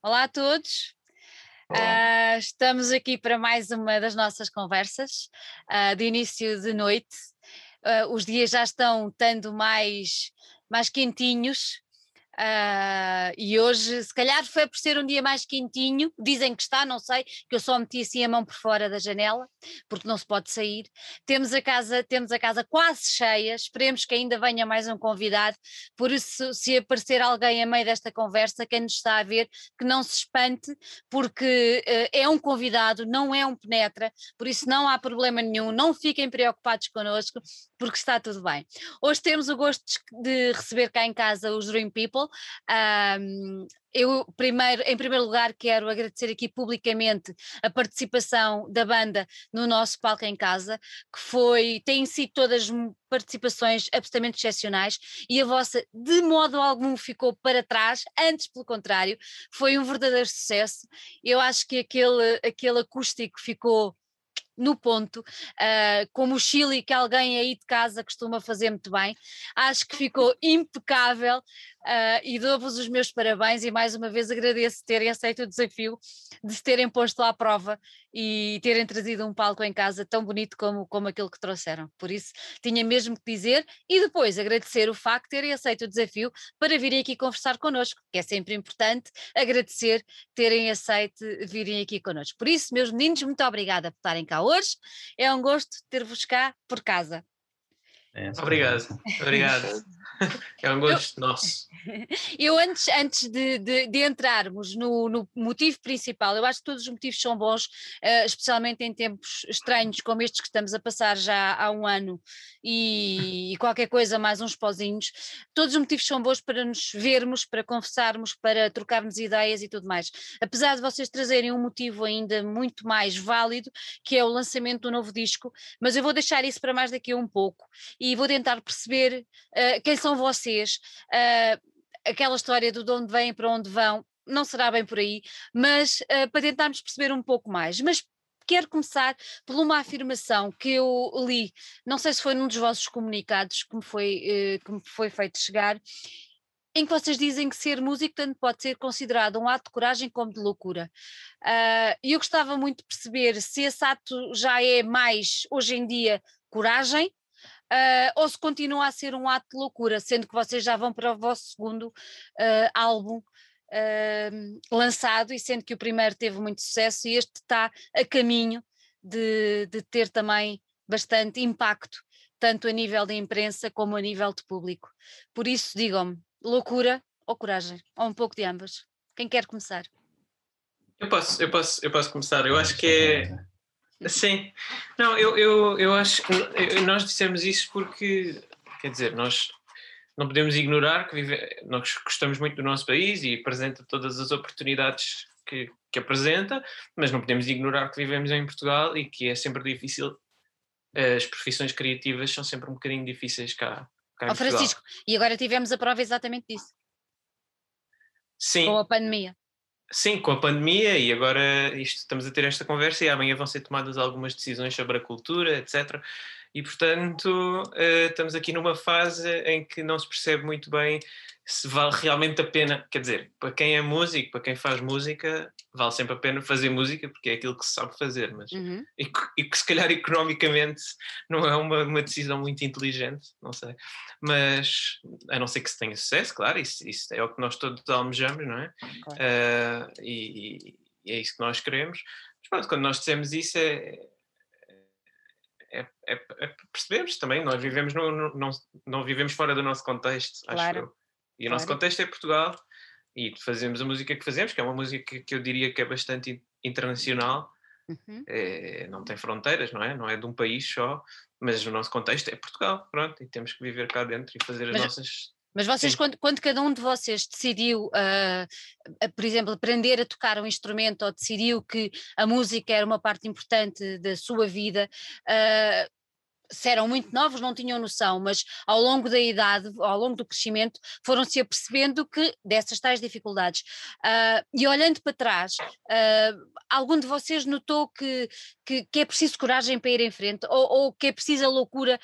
Olá a todos. Uh, estamos aqui para mais uma das nossas conversas uh, de início de noite. Uh, os dias já estão estando mais, mais quentinhos, Uh, e hoje, se calhar foi por ser um dia mais quentinho, dizem que está, não sei, que eu só meti assim a mão por fora da janela, porque não se pode sair. Temos a casa, temos a casa quase cheia, esperemos que ainda venha mais um convidado, por isso se aparecer alguém a meio desta conversa, quem nos está a ver, que não se espante, porque uh, é um convidado, não é um penetra, por isso não há problema nenhum, não fiquem preocupados connosco, porque está tudo bem. Hoje temos o gosto de receber cá em casa os Dream People, um, eu primeiro, em primeiro lugar quero agradecer aqui publicamente a participação da banda no nosso palco em casa, que foi, têm sido todas participações absolutamente excepcionais e a vossa de modo algum ficou para trás, antes pelo contrário, foi um verdadeiro sucesso. Eu acho que aquele, aquele acústico ficou no ponto, uh, como o Chile que alguém aí de casa costuma fazer muito bem. Acho que ficou impecável uh, e dou-vos os meus parabéns e mais uma vez agradeço terem aceito o desafio de se terem posto à prova e terem trazido um palco em casa tão bonito como, como aquele que trouxeram. Por isso, tinha mesmo que dizer e depois agradecer o facto de terem aceito o desafio para virem aqui conversar connosco, que é sempre importante agradecer terem aceito virem aqui connosco. Por isso, meus meninos, muito obrigada por estarem cá hoje. É um gosto ter-vos cá por casa. É, obrigado, obrigado. É um gosto eu, nosso. Eu antes, antes de, de, de entrarmos no, no, motivo principal, eu acho que todos os motivos são bons, uh, especialmente em tempos estranhos como estes que estamos a passar já há um ano e, e, qualquer coisa mais uns pozinhos, todos os motivos são bons para nos vermos, para conversarmos, para trocarmos ideias e tudo mais. Apesar de vocês trazerem um motivo ainda muito mais válido, que é o lançamento do novo disco, mas eu vou deixar isso para mais daqui a um pouco e vou tentar perceber uh, quem são vocês, uh, aquela história do de onde vêm para onde vão, não será bem por aí, mas uh, para tentarmos perceber um pouco mais. Mas quero começar por uma afirmação que eu li, não sei se foi num dos vossos comunicados que me foi, uh, que me foi feito chegar, em que vocês dizem que ser músico tanto pode ser considerado um ato de coragem como de loucura. E uh, eu gostava muito de perceber se esse ato já é mais, hoje em dia, coragem uh, ou se continua a ser um ato de loucura, sendo que vocês já vão para o vosso segundo uh, álbum uh, lançado e sendo que o primeiro teve muito sucesso e este está a caminho de, de ter também bastante impacto, tanto a nível de imprensa como a nível de público. Por isso, digam-me, loucura ou coragem? Ou um pouco de ambas? Quem quer começar? Eu posso, eu posso, eu posso começar. Eu acho que é Sim, não, eu, eu, eu acho que nós dissemos isso porque, quer dizer, nós não podemos ignorar que vive, nós gostamos muito do nosso país e apresenta todas as oportunidades que, que apresenta, mas não podemos ignorar que vivemos em Portugal e que é sempre difícil, as profissões criativas são sempre um bocadinho difíceis cá. cá oh, Francisco, e agora tivemos a prova exatamente disso. Sim. Com a pandemia. Sim, com a pandemia e agora isto, estamos a ter esta conversa e amanhã vão ser tomadas algumas decisões sobre a cultura, etc. E portanto uh, estamos aqui numa fase em que não se percebe muito bem se vale realmente a pena, quer dizer, para quem é músico, para quem faz música, vale sempre a pena fazer música porque é aquilo que se sabe fazer, mas uhum. e, e, que se calhar economicamente não é uma, uma, decisão muito inteligente, não sei, mas a não ser que se tenha sucesso, claro, isso, isso é o que nós todos almejamos, não é? Claro. Uh, e, e, é isso que nós queremos. Mas pronto, quando nós dissemos isso é, é, é, é percebemos também, nós vivemos no, no, não, não vivemos fora do nosso contexto, claro. acho eu. E claro. o nosso contexto é Portugal e fazemos a música que fazemos, que é uma música que eu diria que é bastante internacional, uhum. é, não tem fronteiras, não é? Não é de um país só, mas o nosso contexto é Portugal, pronto, e temos que viver cá dentro e fazer as mas, nossas. Mas vocês, quando, quando, cada um de vocês decidiu, uh, por exemplo, aprender a tocar um instrumento ou decidiu que a música era uma parte importante da sua vida, uh, se eram muito novos, não tinham noção, mas ao longo da idade, ao longo do crescimento, foram-se apercebendo que dessas tais dificuldades. Uh, e olhando para trás, uh, algum de vocês notou que, que, que, é preciso coragem para ir em frente, ou, ou que é preciso a loucura?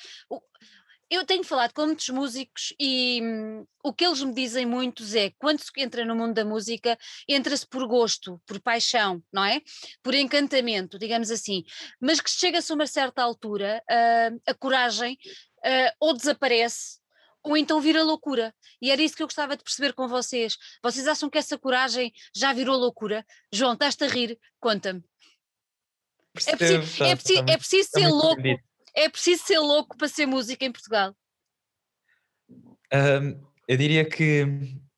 Eu tenho falado com muitos músicos e hum, o que eles me dizem muitos é quando se entra no mundo da música, entra-se por gosto, por paixão, não é? Por encantamento, digamos assim. Mas que chega-se a uma certa altura, uh, a coragem uh, ou desaparece ou então vira loucura. E era isso que eu gostava de perceber com vocês. Vocês acham que essa coragem já virou loucura? João, estás-te a rir? Conta-me. É é preciso, é preciso ser louco. É preciso ser louco para ser música em Portugal. Um, eu diria que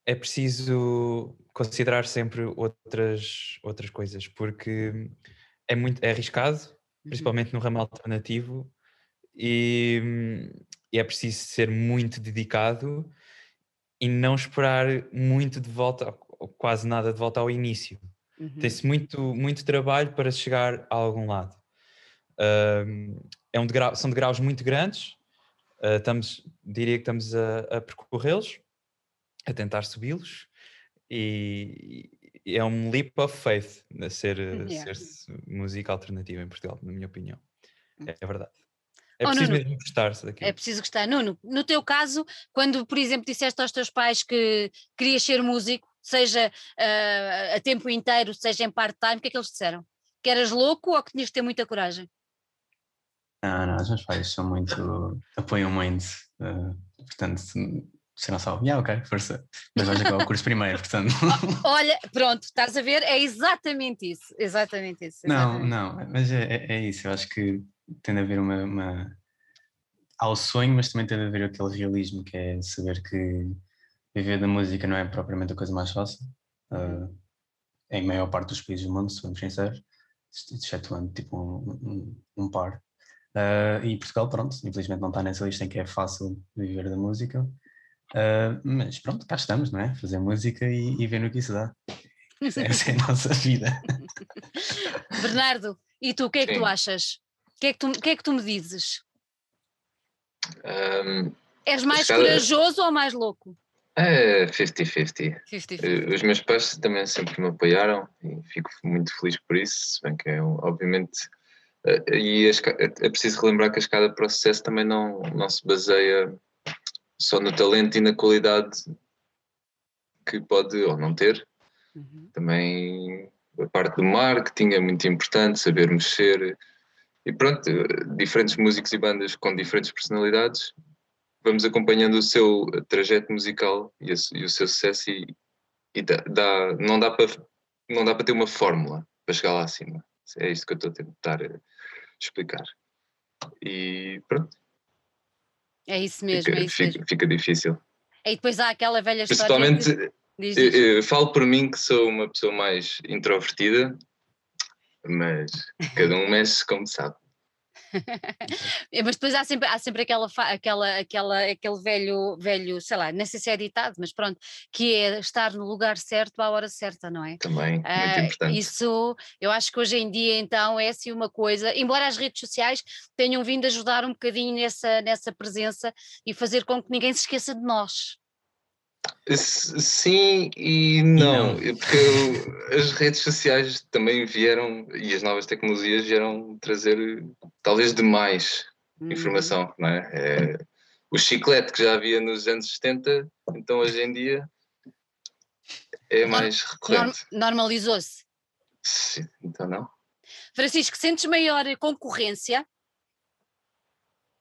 é preciso considerar sempre outras, outras coisas, porque é muito é arriscado, uhum. principalmente no ramo alternativo, e, e é preciso ser muito dedicado e não esperar muito de volta, ou quase nada de volta ao início. Uhum. Tem-se muito, muito trabalho para chegar a algum lado. Uh, é um degrau, são degraus muito grandes, uh, estamos, diria que estamos a, a percorrê-los, a tentar subi-los, e, e, é um leap of faith ser, yeah. ser música alternativa em Portugal, na minha opinião. É, é verdade. É oh, preciso Nuno, mesmo gostar-se daquilo. É preciso gostar. Nuno, no teu caso, quando, por exemplo, disseste aos teus pais que querias ser músico, seja uh, a tempo inteiro, seja em part-time, o que é que eles disseram? Que eras louco ou que tinhas de ter muita coragem? Não, não, os meus pais são muito. apoiam muito. Uh, portanto, se não sabe, yeah, ok, força. Mas vais acabar o curso primeiro, portanto. Olha, pronto, estás a ver? É exatamente isso. Exatamente isso. Exatamente. Não, não, mas é, é, é, isso. Eu acho que tem de haver uma, uma. Há o sonho, mas também tem de haver aquele realismo que é saber que viver da música não é propriamente a coisa mais fácil. Uh, em maior parte dos países do mundo, se formos sinceros, excetuando tipo um, um, um par. Uh, e Portugal, pronto, infelizmente não está nessa lista em que é fácil viver da música. Uh, mas pronto, cá estamos, não é? Fazer música e, e ver no que isso dá. Essa é a nossa vida. Bernardo, e tu, o que é que Sim. tu achas? O que, é que tu, que é que tu me dizes? Um, És mais corajoso ou mais louco? É 50-50. Eh, os meus pais também sempre me apoiaram e fico muito feliz por isso, se bem que é obviamente. Eh, e é preciso relembrar que a escada para o sucesso também não, não se baseia só no talento e na qualidade que pode ou não ter. Uhum. Também a parte do marketing é muito importante, saber mexer. E pronto, diferentes músicos e bandas com diferentes personalidades vamos acompanhando o seu trajeto musical e, o seu sucesso e, e dá, dá, não dá para não dá para ter uma fórmula para chegar lá acima. É isso que eu estou a tentar eh, explicar. E pronto. É isso mesmo. Fica, é isso fica, mesmo. fica difícil. E depois há aquela velha história. Principalmente, diz. Eu, eu falo por mim que sou uma pessoa mais introvertida, mas cada um mexe como sabe. Mas depois há sempre, há sempre aquela, aquela, aquela, aquele velho, velho, sei lá, se é ditado, mas pronto, que é estar no lugar certo à hora certa, não é? Também, muito uh, importante. Isso, eu acho que hoje em dia então é assim uma coisa, embora as redes sociais tenham vindo ajudar um bocadinho nessa, nessa presença e fazer com que ninguém se esqueça de nós. Sim e não, não. porque as redes sociais também vieram e as novas tecnologias vieram trazer talvez demais uhum. informação, não é? é? O chiclete que já havia nos anos 70, então hoje em dia é mais recorrente. Normalizou-se. Sim, então não. Francisco, sentes maior concorrência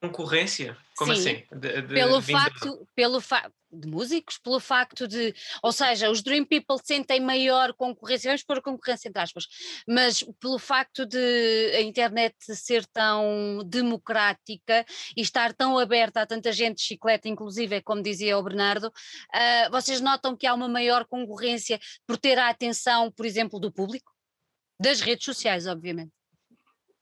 concorrência? Como Sim, assim? De, de, pelo facto, pelo fa de músicos, pelo facto de, ou seja, os Dream People sentem maior concorrência, vamos pôr concorrência entre aspas, mas pelo facto de a internet ser tão democrática e estar tão aberta a tanta gente de chiclete, inclusive, como dizia o Bernardo, uh, vocês notam que há uma maior concorrência por ter a atenção, por exemplo, do público? Das redes sociais, obviamente.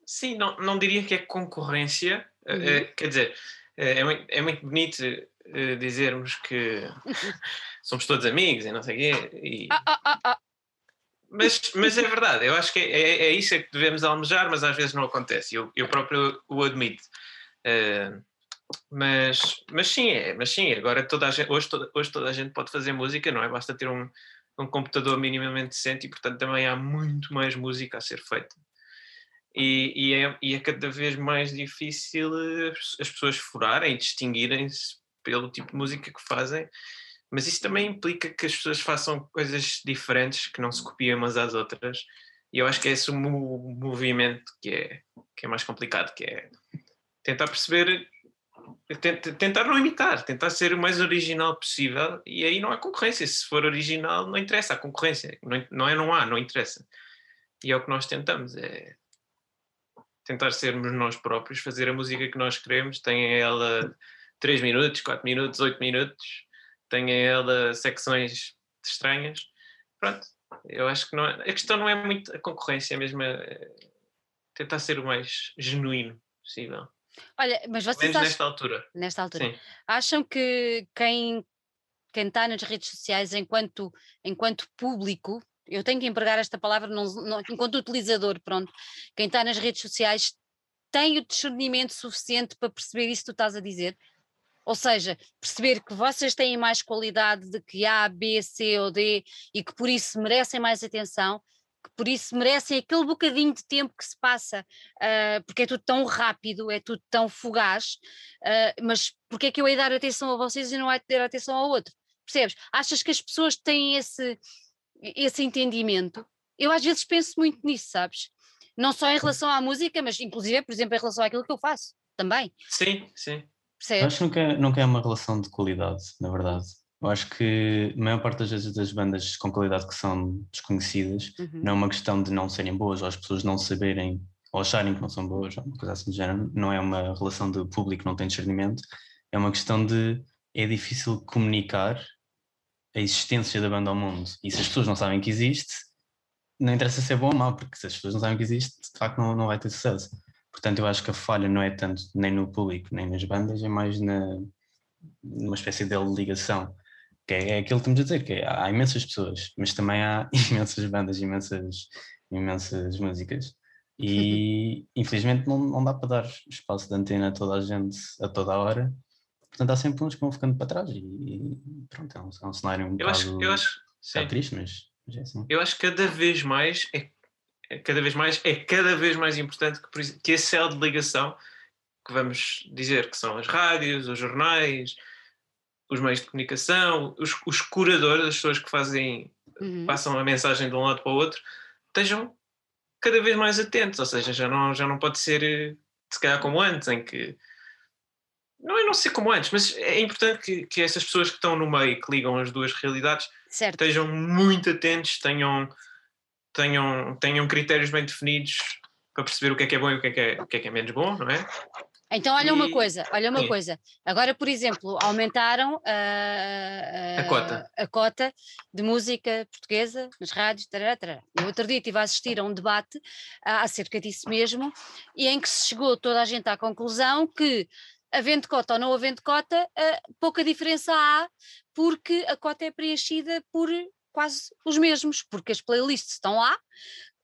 Sim, não, não diria que é concorrência, uhum. é, quer dizer, é, é muito, é muito bonito uh, dizermos que somos todos amigos e não sei o quê. E... Ah, ah, ah, ah, mas, mas é verdade, eu acho que é, é, é, isso que devemos almejar, mas às vezes não acontece. Eu, eu próprio o admito. Uh, mas, mas sim, é, mas sim, agora toda gente, hoje, toda, hoje toda a gente pode fazer música, não é? Basta ter um, um computador minimamente decente e portanto também há muito mais música a ser feita. E, e, é, e é cada vez mais difícil as pessoas furarem distinguirem-se pelo tipo de música que fazem, mas isso também implica que as pessoas façam coisas diferentes, que não se copiem umas às outras, e eu acho que é esse o movimento que é, que é mais complicado, que é tentar perceber, tentar não imitar, tentar ser o mais original possível, e aí não há concorrência, se for original não interessa, a concorrência, não é não há, não interessa. E é o que nós tentamos, é tentar sermos nós próprios, fazer a música que nós queremos, tenha ela 3 minutos, 4 minutos, 8 minutos, tenha ela secções estranhas. Pronto, eu acho que não é, a questão não é muito a concorrência, é mesmo tentar ser o mais genuíno possível. Olha, mas vocês acham, nesta altura. Nesta altura. Sim. Acham que quem quem está nas redes sociais enquanto, enquanto público eu tenho que empregar esta palavra não, não, enquanto utilizador, pronto, quem está nas redes sociais tem o discernimento suficiente para perceber isso que tu estás a dizer? Ou seja, perceber que vocês têm mais qualidade de que A, B, C ou D e que por isso merecem mais atenção, que por isso merecem aquele bocadinho de tempo que se passa, uh, porque é tudo tão rápido, é tudo tão fugaz, uh, mas porque é que eu hei dar atenção a vocês e não hei dar atenção ao outro? Percebes? Achas que as pessoas têm esse, esse entendimento. Eu às vezes penso muito nisso, sabes? Não só em relação à música, mas inclusive, por exemplo, em relação àquilo que eu faço também. Sim, sim. Eu acho que nunca, é, nunca é uma relação de qualidade, na verdade. Eu acho que a maior parte das vezes das bandas com qualidade que são desconhecidas uhum. não é uma questão de não serem boas ou as pessoas não saberem ou acharem que não são boas, ou uma coisa assim do género. Não é uma relação de público não tem discernimento, é uma questão de é difícil comunicar a existência da banda ao mundo. E se as pessoas não sabem que existe, não interessa se é bom ou mau, porque se as pessoas não sabem que existe, de facto não, não vai ter sucesso. Portanto, eu acho que a falha não é tanto nem no público, nem nas bandas, é mais na, numa espécie de ligação. Que é, é aquilo que estamos a dizer, que é, há imensas pessoas, mas também há imensas bandas, imensas, imensas músicas. E infelizmente não, não dá para dar espaço de antena a toda a gente a toda a hora Portanto, há sempre uns que vão ficando para trás e, pronto, é um, é um cenário um eu acho, eu acho, sim. triste, mas, mas, é assim. Eu acho que cada vez mais é, é, cada vez mais é cada vez mais importante que, que esse céu de ligação que vamos dizer que são as rádios, os jornais, os meios de comunicação, os, os curadores, as pessoas que fazem, uhum. passam a mensagem de um lado para o outro, estejam cada vez mais atentos, ou seja, já não, já não pode ser se calhar como antes, em que não é não ser como antes, mas é importante que, que essas pessoas que estão no meio, que ligam as duas realidades, certo. estejam muito atentos, tenham, tenham, tenham critérios bem definidos para perceber o que é que é bom e o que é que é, o que é, que é menos bom, não é? Então, olha e... uma coisa, olha uma Sim. coisa. Agora, por exemplo, aumentaram uh, a, cota. a cota de música portuguesa nas rádios. Tarará, tarará. No outro dia estive a assistir a um debate acerca disso mesmo, e em que se chegou toda a gente à conclusão que havendo cota ou não havendo cota, pouca diferença há, porque a cota é preenchida por quase os mesmos, porque as playlists estão lá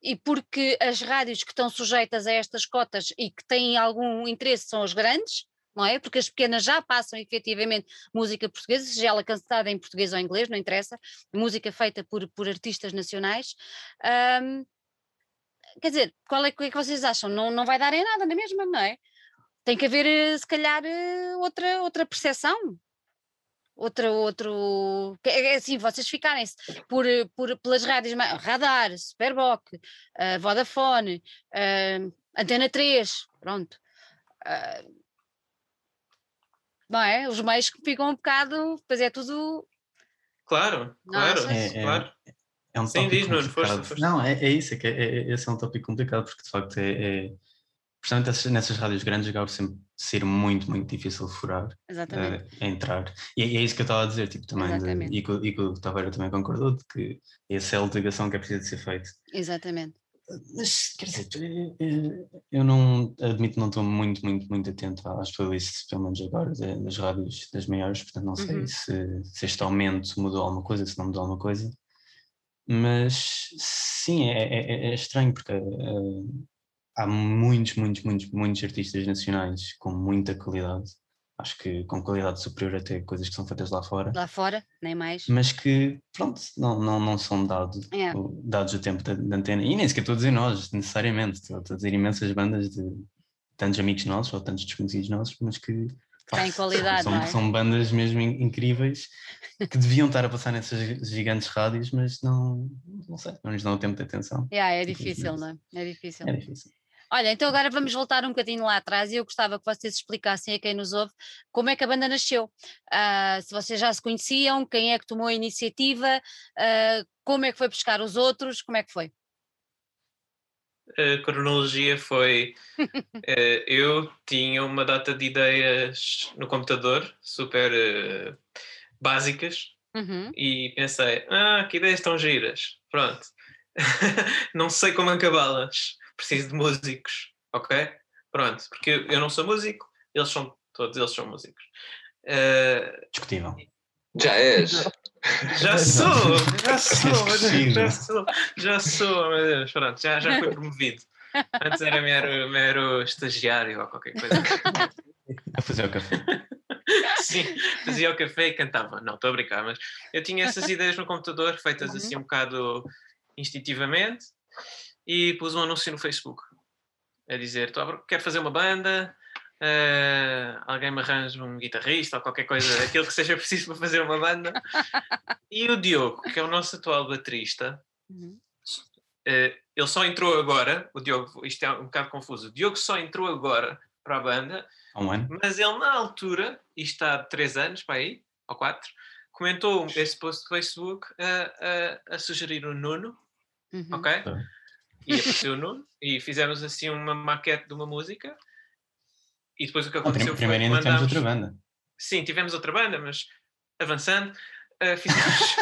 e porque as rádios que estão sujeitas a estas cotas e que têm algum interesse são as grandes, não é? Porque as pequenas já passam efetivamente música portuguesa, seja ela cantada em português ou em inglês, não interessa, música feita por, por artistas nacionais. Um, quer dizer, qual é, é que vocês acham? Não, não vai dar em nada na mesma, não é? Tem que haver, eh, se calhar, eh, outra, outra percepção. Outra, outro. É, é assim, vocês ficarem-se por, eh, por, pelas rádios, Radar, Superboc, uh, Vodafone, uh, Antena 3, pronto. Uh, não é? Os meios que ficam um bocado, pois é tudo. Claro, claro, é, claro. É, é um Sim, tópico diz, complicado. Força, força. Não, é, é isso, é que é, é, esse é um tópico complicado, porque de facto é, é Portanto, nessas rádios grandes acaba sempre ser muito, muito difícil furar, uh, entrar. E, e, é isso que eu estava a dizer, tipo, também, de, e, que, e que o Taveira também concordou, de que esse é a ligação que é preciso de ser feito. Exatamente. Mas, quer dizer, eu não admito, não estou muito, muito, muito atento às playlists, pelo menos agora, das rádios das maiores, portanto não sei uhum. se, se este aumento mudou alguma coisa, se não mudou alguma coisa. Mas sim, é, é, é estranho, porque uh, há muitos, muitos, muitos, muitos artistas nacionais com muita qualidade, acho que com qualidade superior até coisas que são feitas lá fora. Lá fora, nem mais. Mas que, pronto, não, não, não são dados, É. o- dados o tempo da, da antena. E nem sequer estou a dizer nós, necessariamente. Estou a dizer imensas bandas de tantos amigos nossos ou tantos desconhecidos nossos, mas que Têm qualidade, são, é? são bandas mesmo in- incríveis que deviam estar a passar nessas gigantes rádios, mas não, não sei, não lhes dão o tempo de atenção. Yeah, é difícil, não é? É difícil. É difícil. Olha, então agora vamos voltar um bocadinho lá atrás e eu gostava que vocês explicassem a quem nos ouve como é que a banda nasceu. Ah, se vocês já se conheciam, quem é que tomou a iniciativa, ah, como é que foi buscar os outros, como é que foi? A cronologia foi. eh, eu tinha uma data de ideias no computador, super eh, básicas, Uhum, e pensei: ah, que ideias tão giras. Pronto. não sei como acabá-las. Preciso de músicos, ok? Pronto, porque eu não sou músico, eles são, todos eles são músicos. Eh, Discutível. Já és. já sou, já sou, meu Deus, já sou, já sou, meu Deus, pronto, já, já fui promovido. Antes era mero, mero estagiário ou qualquer coisa. A fazer o café. Sim, fazia o café e cantava. Não, estou a brincar, mas eu tinha essas ideias no computador, feitas assim um bocado instintivamente, e pus um anúncio no Facebook a dizer: "Tô a pro- quero fazer uma banda, eh, alguém me arranja um guitarrista ou qualquer coisa, aquilo que seja preciso para fazer uma banda. E o Diogo, que é o nosso atual baterista, uhum. eh, ele só entrou agora, o Diogo, isto é um bocado confuso, o Diogo só entrou agora para a banda um ano. mas ele, na altura, isto há três anos, para aí, ou quatro, comentou esse post do Facebook a, a, a sugerir o Nuno, Uhum. ok? Tá. E apareceu o Nuno, e fizemos assim uma maquete de uma música. E depois o que Não, aconteceu primeiro foi ainda que temos mandámos... outra banda. Sim, tivemos outra banda, mas avançando, eh, fizemos,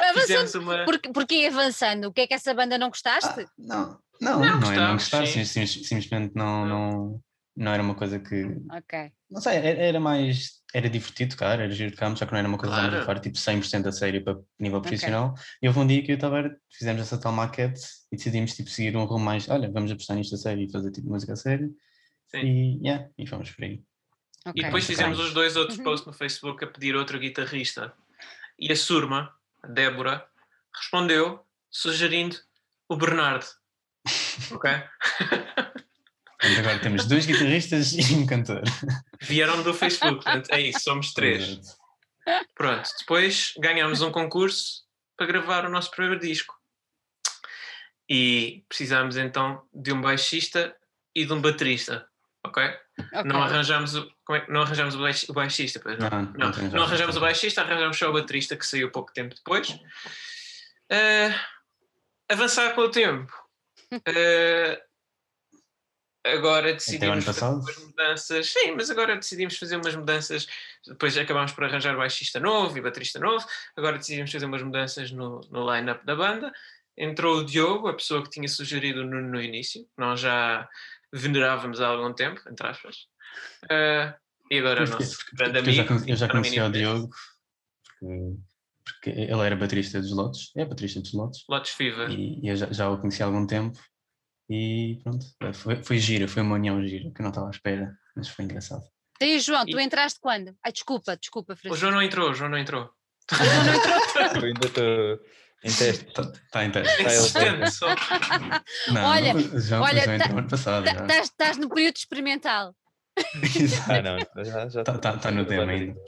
Avançando, fizemos uma... porque, porque avançando, o que é que essa banda não gostaste? Ah, não, não, Não, não, é não gostar, sim. sim, sim, simplesmente não, não, não era uma coisa que. Ok. Não sei, era, era mais. Era divertido tocar, era giro tocar, só que não era uma coisa que Claro. estávamos a fazer tipo 100% a sério para nível profissional. E houve um dia que eu estava. Fizemos essa tal maquete e decidimos tipo, seguir um rumo mais. Olha, vamos apostar nisto a sério e fazer tipo música a sério. Sim. E, yeah, e fomos por aí. E ok. depois fizemos os dois outros Uhum. posts no Facebook a pedir outro guitarrista. E a Surma, a Débora, respondeu sugerindo o Bernardo. Ok? Portanto, agora temos dois guitarristas e um cantor. Vieram do Facebook, portanto é isso, somos três. Pronto, depois ganhámos um concurso para gravar o nosso primeiro disco. E precisámos então de um baixista e de um baterista. Ok? Ok. Não arranjámos o, como é não arranjámos o baix- o baixista, pois não. Não, Não, não essa arranjamos o baixista, arranjamos só o baterista que saiu pouco tempo depois. Eh, avançar com o tempo. Eh, agora decidimos fazer umas mudanças. Sim, mas agora decidimos fazer umas mudanças. Depois acabámos por arranjar baixista novo e baterista novo. Agora decidimos fazer umas mudanças no, no line-up da banda. Entrou o Diogo, a pessoa que tinha sugerido o Nuno no início. que Nós já venerávamos há algum tempo, entre aspas. Eh, e agora o Porque- nosso porque- grande eu já, amigo. eu já está no conhecia o. Diogo porque, porque ele era baterista dos Lotes, é baterista dos Lotes, Lotus Fever. e, e eu já, já o conhecia há algum tempo e pronto, foi, foi gira, foi uma união gira que eu não estava à espera, mas foi engraçado. E aí, João, tu E- entraste quando? Ai, desculpa, desculpa, O Francisco. João não entrou, o João não entrou. Eu ainda estou em teste. Está tá em teste. Tá, ele Insistente, só. Não, Olha, não, o João, olha, o João tá- entrou ano passado. Tá- Estás no período experimental. Ah, não, já, já Tá- tá- tá no tema ainda.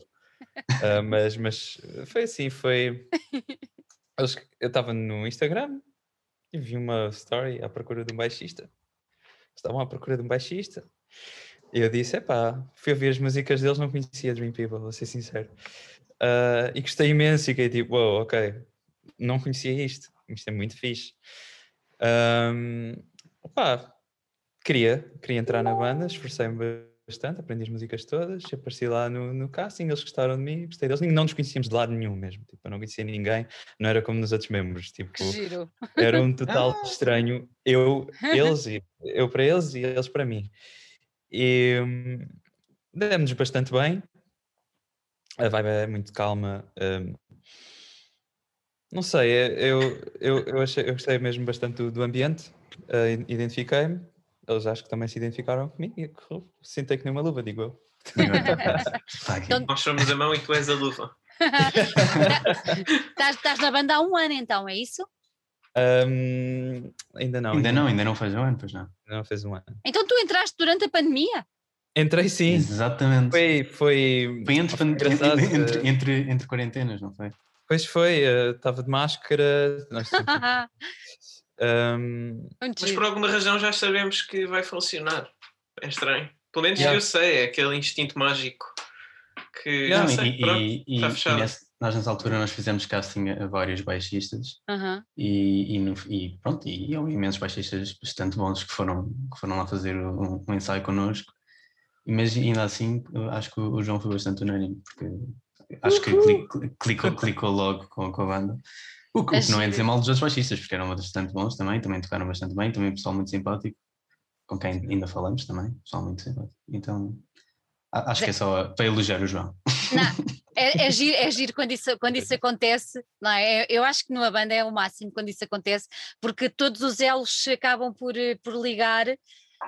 Ah, mas, mas foi assim, foi. Eu estava no Instagram vi uma story à procura de um baixista. Estavam à procura de um baixista. E eu disse: epá, fui ouvir as músicas deles, não conhecia Dream People, vou ser sincero. Ah, e gostei imenso, fiquei tipo, wow, ok, não conhecia isto, isto é muito fixe. Ahm, opá, queria, queria entrar na banda, esforcei-me bastante, aprendi as músicas todas, apareci lá no, no casting, eles gostaram de mim, gostei deles, não nos conhecíamos de lado nenhum mesmo, tipo, eu não conhecia ninguém, não era como nos outros membros, tipo, Que giro. era um total estranho, eu, eles, e eu para eles e eles para mim. E hum, demos bastante bem, a vibe é muito calma, hum, não sei, é- eu, eu, eu, achei, eu gostei mesmo bastante do, do ambiente, eh, identifiquei-me, eles acho que também se identificaram comigo e sentei que nem uma luva, digo eu. então... Nós somos a mão e tu és a luva. Estás na banda há um ano então, é isso? Um, ainda não. Ainda não, ainda não fez um ano, pois não. Ainda não fez um ano. Então tu entraste durante a pandemia? Entrei sim. Exatamente. Foi, foi, foi entre, entre, entre, entre, entre quarentenas, não foi? Pois foi, estava uh, de máscara. Um... Mas por alguma razão já sabemos que vai funcionar. É estranho. Pelo menos yeah. eu sei, é aquele instinto mágico que yeah, sei, e, pronto, e, está fechado. E nesse, nós nessa altura nós fizemos casting a vários baixistas e, e, no, e, pronto, e houve imensos baixistas bastante bons que foram, que foram lá fazer um, um ensaio connosco. Mas ainda assim acho que o João foi bastante unânime, porque acho que clicou, clicou logo com, com a banda. O que, não é dizer mal dos outros baixistas, porque eram bastante bons também, também tocaram bastante bem, também pessoal muito simpático, com quem ainda falamos também, pessoal muito simpático. Então acho que é só para elogiar o João. Não, é, é, giro, é giro quando isso, quando isso acontece, não é? Eu acho que numa banda é o máximo quando isso acontece, porque todos os elos acabam por, por ligar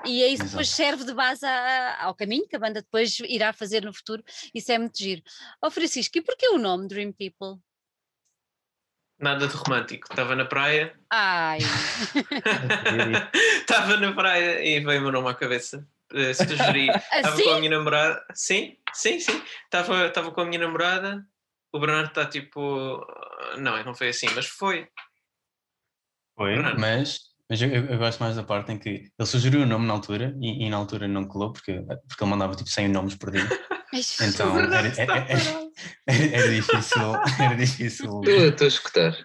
e é isso depois serve de base a, ao caminho que a banda depois irá fazer no futuro. Isso é muito giro. Ó oh, Francisco, e porquê o nome Dream People? Nada de romântico. Estava na praia. Ai! Estava na praia e veio o meu nome à cabeça. Uh, sugeri. Estava com a minha namorada. Sim, sim, sim. Estava, estava com a minha namorada. O Bernardo está tipo. Não, não foi assim, mas foi. Foi, Bernardo. mas mas eu, eu, gosto mais da parte em que ele sugeriu o nome na altura e, e na altura não colou porque, porque ele mandava tipo 100 nomes por dia. então era, era, era, era, difícil. Era difícil. Estou a escutar.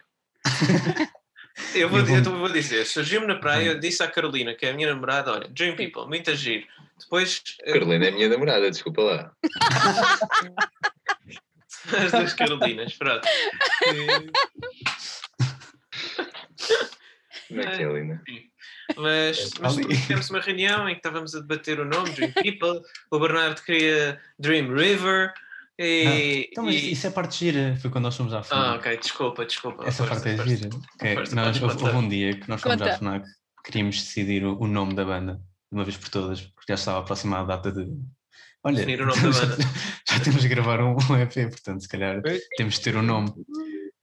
Eu vou, eu vou dizer, surgiu-me na praia, eu disse à Carolina, que é a minha namorada, olha, Dream People, muito agir. Depois. Carolina é a minha namorada, desculpa lá. As duas Carolinas, pronto. Como é que é, Lina? Mas, mas tivemos uma reunião em que estávamos a debater o nome, Dream People, o Bernardo queria Dream River. E, então, mas e... isso é parte gira, foi quando nós fomos à FNAC. Ah, ok, desculpa, desculpa. Essa força, parte é força. gira. Okay. Força, nós, houve, houve um dia que nós fomos Conta. à FNAC, queríamos decidir o, o, nome da banda, de uma vez por todas, porque já estava aproximada a data de. Olha, já, já, temos de gravar um, um EP, portanto, se calhar temos de ter um nome.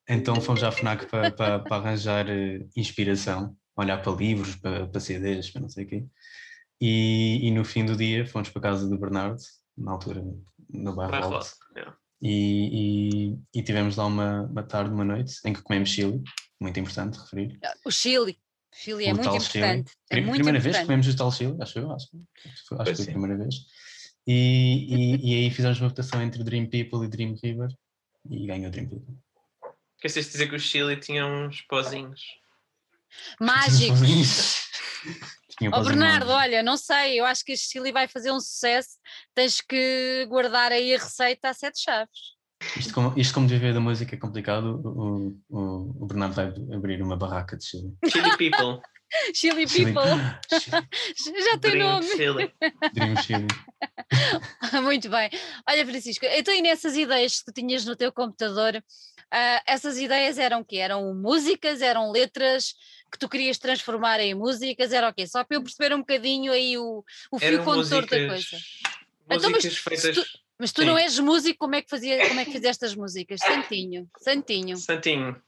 Então fomos à FNAC para, para, para arranjar uh, inspiração, olhar para livros, para, para CDs, para não sei o quê. E, e, no fim do dia fomos para a casa do Bernardo, na altura no bairro Alto. Yeah. E, e, e, tivemos lá uma, uma tarde, uma noite, em que comemos chili, muito importante referir. O chili, chili é muito importante. É muito primeira importante. vez que comemos o tal chili, acho eu, acho, acho que foi a primeira vez. E, e, e aí fizemos uma votação entre Dream People e Dream River e ganhou Dream People. Esqueceste de dizer que o Chile tinha uns pozinhos. Mágicos. oh, Bernardo, olha, não sei, eu acho que este Chile vai fazer um sucesso. Tens que guardar aí a receita a sete chaves. Isto como, isto como viver da música é complicado, o, o, o Bernardo vai abrir uma barraca de Chile. Chili People. Chili People. Já tem Dream nome. Chili. Dream Chili. Muito bem. Olha, Francisco, então e nessas ideias que tu tinhas no teu computador, Uh, essas ideias eram o quê? Eram músicas, eram letras que tu querias transformar em músicas, era o quê? Só para eu perceber um bocadinho aí o, o fio condutor da coisa. Então, mas, feitas... tu, mas tu não és músico, como é que fazia, como é que fizeste as músicas? Santinho, Santinho. Santinho.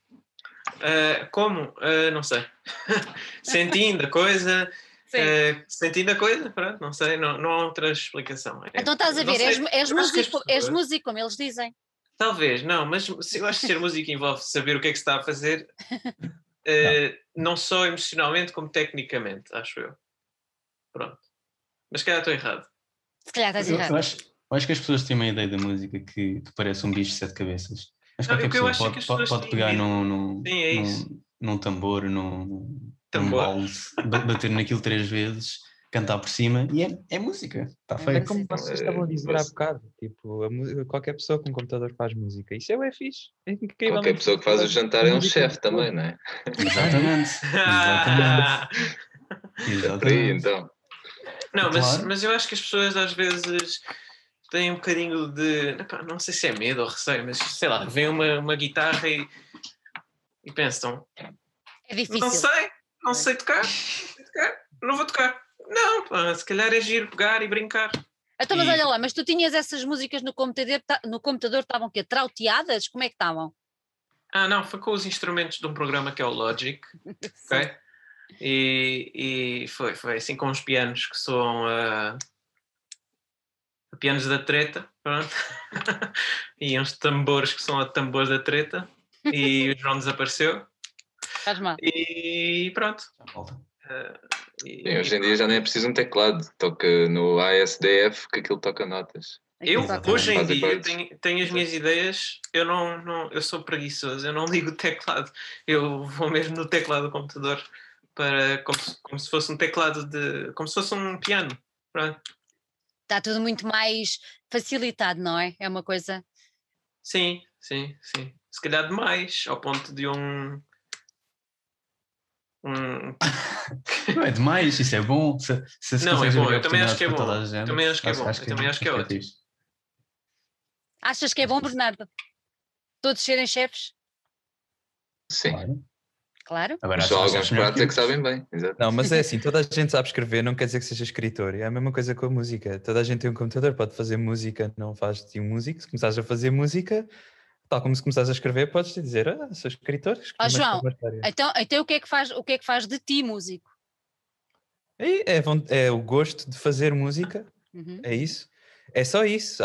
Uh, como? Uh, não sei. Sentindo a coisa. Uh, sentindo a coisa, pronto, não sei, não, não há outra explicação. É, então estás a ver, és, és, músico, és músico, como eles dizem. Talvez, não, mas eu acho que ser música envolve saber o que é que se está a fazer, uh, não. não só emocionalmente como tecnicamente, acho eu. Pronto. Mas se calhar estou errado. Se calhar estás errado. Eu acho, eu acho que as pessoas têm uma ideia da música que, que parece um bicho de sete cabeças. Acho que qualquer pessoa é pode, pode, pode pegar num, num, Sim, é num, num, tambor, num, tambor. num bater naquilo três vezes cantar por cima e é, é música, está feito. É como vocês estavam a dizer há bocado, tipo, a, qualquer pessoa com um computador faz música, isso é o é fixe. É qualquer pessoa que faz o jantar é um chefe também, não é? Exatamente, exatamente. exatamente. Aí, então. Não, mas, claro. mas eu acho que as pessoas às vezes têm um bocadinho de, não sei se é medo ou receio, mas sei lá, vem uma, uma guitarra e, e pensam, é difícil. não sei, não sei tocar, não vou tocar não, se calhar é giro pegar e brincar. Então, mas e... olha lá, mas tu tinhas essas músicas no computador, no computador estavam o quê? Trauteadas? Como é que estavam? Ah, não, foi com os instrumentos de um programa que é o Logic, ok? E, e foi, foi assim com os pianos que são uh, pianos da treta, pronto. e uns tambores que são a tambores da treta. E o João desapareceu. Faz mal. E pronto. Uh, e, hoje em dia já nem é preciso um teclado, toca no ASDF que aquilo toca notas. Eu, hoje em dia, tenho, tenho, as minhas ideias, eu não, não, eu sou preguiçoso, eu não ligo o teclado, eu vou mesmo no teclado do computador para como se, como se fosse um teclado de. como se fosse um piano. Pronto. Está tudo muito mais facilitado, não é? É uma coisa. Sim, sim, sim. Se calhar demais, ao ponto de um não é demais, isso é bom. Se, se não, é bom, eu também acho que é bom. Também acho que é bom, eu também acho que é ótimo. Achas que é bom, Bernardo? Todos serem chefes? Sim. Claro. claro. Agora, Só alguns pratos é que sabem bem. Exato. Não, mas é assim, toda a gente sabe escrever, não quer dizer que seja escritor. É a mesma coisa com a música. Toda a gente tem um computador, pode fazer música, não faz de um músico. Se começares a fazer música, tal como se começares a escrever, podes dizer, ah, sou escritor. Oh, João, então, então o, que é que faz, o que é que faz de ti músico? É, é, é o gosto de fazer música, uhum. é isso. É só isso,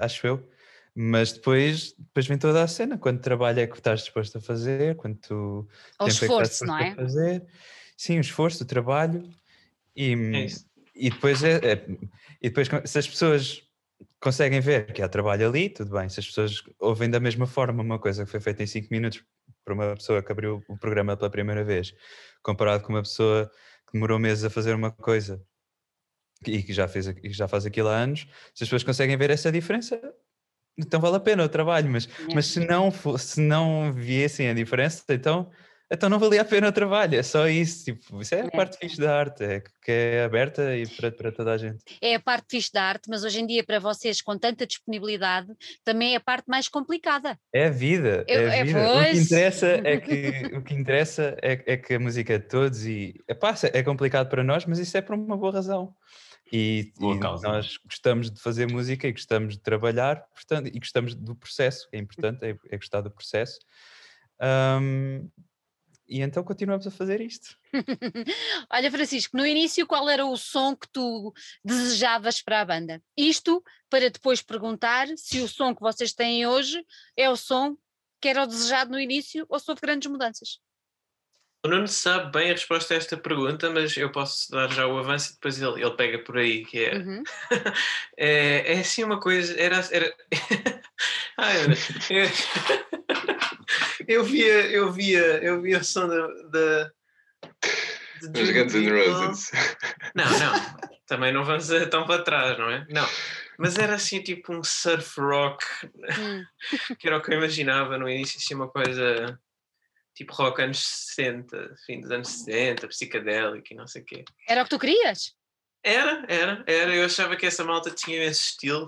acho eu. Mas depois, depois vem toda a cena, quando trabalho é que estás disposto a fazer, quanto tu o esforço, é não é? fazer. Sim, o esforço, o trabalho. E, é e depois é, é, e depois se as pessoas conseguem ver que há trabalho ali, tudo bem. Se as pessoas ouvem da mesma forma uma coisa que foi feita em 5 minutos para uma pessoa que abriu o programa pela primeira vez, comparado com uma pessoa que demorou meses a fazer uma coisa e que já, fez, e já faz aquilo há anos, se as pessoas conseguem ver essa diferença, então vale a pena o trabalho. Mas, mas se, não, se não viessem a diferença, então então não valia a pena o trabalho, é só isso. Tipo, isso é a é. parte fixe da arte, é que é aberta e para, para toda a gente. É a parte fixe da arte, mas hoje em dia, para vocês, com tanta disponibilidade, também é a parte mais complicada. É a vida. Eu, é a vida. É, o que interessa é que, o que, interessa é, é que a música é de todos e epá, é complicado para nós, mas isso é por uma boa razão. E, e nós gostamos de fazer música e gostamos de trabalhar portanto, e gostamos do processo, é importante, é, é gostar do processo. Um, e então continuamos a fazer isto. Olha, Francisco, no início qual era o som que tu desejavas para a banda? Isto para depois perguntar se o som que vocês têm hoje é o som que era o desejado no início ou se houve grandes mudanças. O Nuno sabe bem a resposta a esta pergunta, mas eu posso dar já o avanço e depois ele, ele pega por aí, que é, uhum. é, é assim uma coisa, era... era... Ai, eu via, eu via, eu via o som da. da Os Guns N' Roses. Não, não, também não vamos tão para trás, não é? Não, mas era assim tipo um surf rock, hum. que era o que eu imaginava no início, assim uma coisa tipo rock anos 60, fim dos anos 60, psicadélico e não sei o quê. Era o que tu querias? Era, era, era. Eu achava que essa malta tinha esse estilo.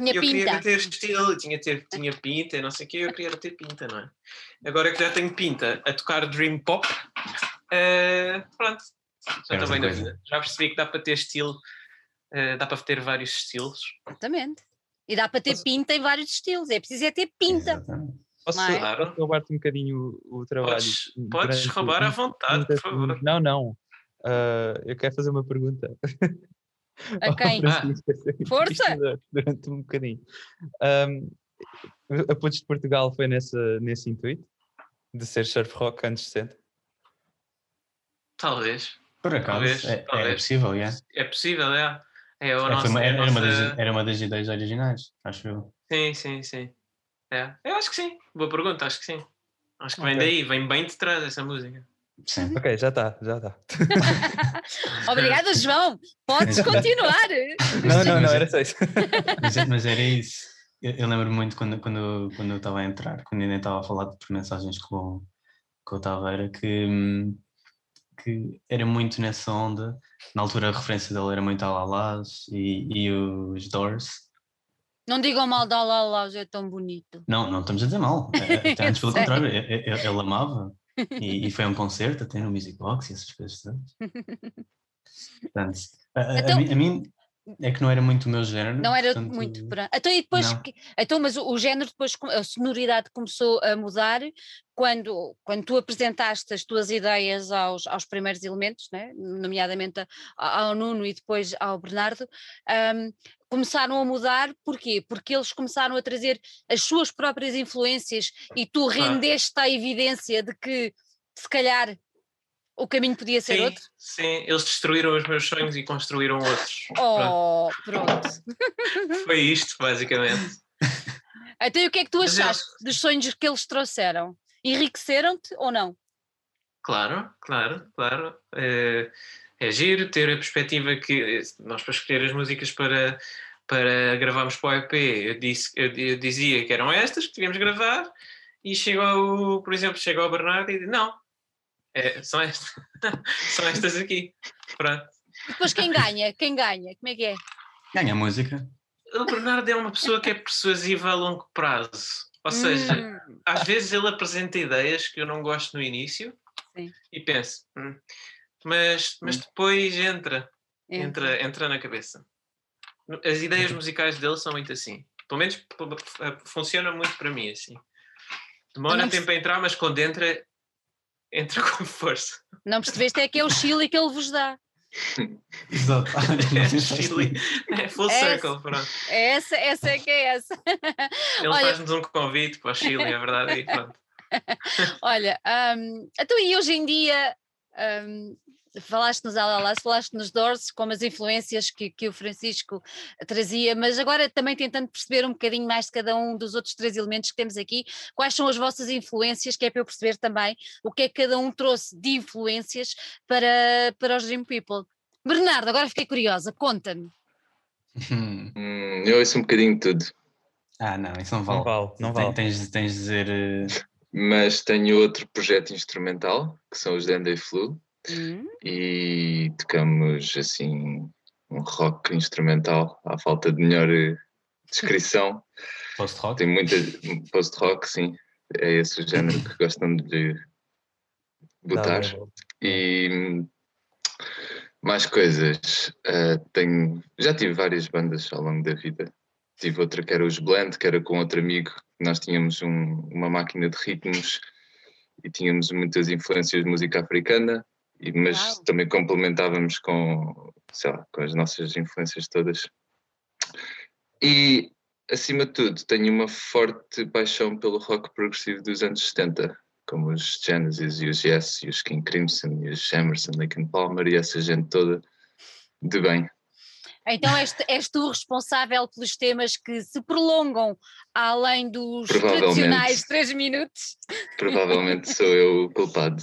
Tinha eu pinta. queria ter estilo, tinha, ter, tinha pinta, não sei o quê, eu queria ter pinta, não é? Agora que já tenho pinta a tocar Dream Pop, uh, pronto, já estou bem na vida. Já percebi que dá para ter estilo, uh, dá para ter vários estilos. Exatamente. E dá para ter Posso... pinta em vários estilos, é preciso é ter pinta. Posso, é? claro. roubar-te um bocadinho o, o trabalho? Podes, podes roubar à vontade, por favor. Não, não. Uh, eu quero fazer uma pergunta. A quem? Ah, força! Durante um bocadinho. Um, a Pontes de Portugal foi nessa, nesse intuito? De ser surf rock antes de 60? Talvez. Por acaso, talvez, é, é talvez. é possível, é. É possível, é. é, é nossa, uma, era, nossa... uma das, era uma das ideias originais, acho eu. Sim, sim, sim. É. Eu acho que sim. Boa pergunta, acho que sim. Acho que okay. vem daí, vem bem de trás essa música. Sim. Ok, já está, já está. Obrigada, João. Podes continuar. não, não, não, era só isso. mas, mas era isso. Eu, eu lembro muito quando, quando, quando eu estava a entrar, quando ainda estava a falar por mensagens com, com o Taveira, que, que era muito nessa onda. Na altura a referência dele era muito a Lalás e, e os Doors. Não digam mal da Lalás, é tão bonito. Não, não estamos a dizer mal. Até antes, pelo contrário, ele amava e, e, foi um concerto até no Music Box e essas coisas todas. Portanto, a, então, a, a, mim. É que não era muito o meu género. Não era portanto... muito. Então, e depois, então, mas o, o, género depois, a sonoridade começou a mudar quando, quando tu apresentaste as tuas ideias aos, aos primeiros elementos, né? nomeadamente ao Nuno e depois ao Bernardo, um, começaram a mudar, porquê? Porque eles começaram a trazer as suas próprias influências e tu rendeste à evidência de que se calhar o caminho podia ser sim, outro? Sim, eles destruíram os meus sonhos e construíram outros. Oh, pronto. pronto. Foi isto, basicamente. Então, e o que é que tu achaste dos sonhos que eles trouxeram? Enriqueceram-te ou não? Claro, claro, claro. É, é giro ter a perspectiva que nós para escolher as músicas para, para gravarmos para o EP, eu, disse, eu, eu dizia que eram estas que devíamos gravar e chegou, por exemplo, chegou o Bernardo e disse, não, é, são, estas, são estas aqui. Pronto. Depois quem ganha? Quem ganha? Como é que é? Ganha a música. O Bernardo é uma pessoa que é persuasiva a longo prazo. Ou seja, hum. às vezes ele apresenta ideias que eu não gosto no início Sim. e penso, hum, mas, mas hum. depois entra, entra, entra na cabeça. As ideias musicais dele são muito assim. Pelo menos funciona muito para mim assim. Demora tempo a entrar, mas quando entra, entra com força. Não percebeste? É que é o Chile que ele vos dá. Exato. É, Chile, é full essa, circle, pronto. Essa, essa é que é essa. Ele faz-nos um convite para o Chile, é verdade, e pronto. Olha, um, então e hoje em dia um, falaste nos Alalas, falaste nos Doors, como as influências que, que o Francisco trazia, mas agora também tentando perceber um bocadinho mais de cada um dos outros três elementos que temos aqui, quais são as vossas influências, que é para eu perceber também o que é que cada um trouxe de influências para, para os Dream People. Bernardo, agora fiquei curiosa, conta-me. Hum, eu ouço um bocadinho de tudo. Ah, não, isso não vale. Não vale, não vale. Tens, tens de dizer. Uh... Mas tenho outro projeto instrumental, que são os Dandy Flu, Uhum. E tocamos assim um rock instrumental, à falta de melhor eh, descrição. Post-rock? Tem muita. Post-rock, sim. É esse o género que gostam de botar. E mais coisas. Uh, tenho, já tive várias bandas ao longo da vida. Tive outra que era os Blend, que era com outro amigo. Nós tínhamos um, uma máquina de ritmos e tínhamos muitas influências de música africana e, mas Uau. também complementávamos com, sei lá, com as nossas influências todas. E, acima de tudo, tenho uma forte paixão pelo rock progressivo dos anos 70, como os Genesis e os Yes e os King Crimson e os Emerson, Lake Palmer e essa gente toda de bem. Então és, és tu responsável pelos temas que se prolongam além dos tradicionais três minutos? Provavelmente sou eu o culpado.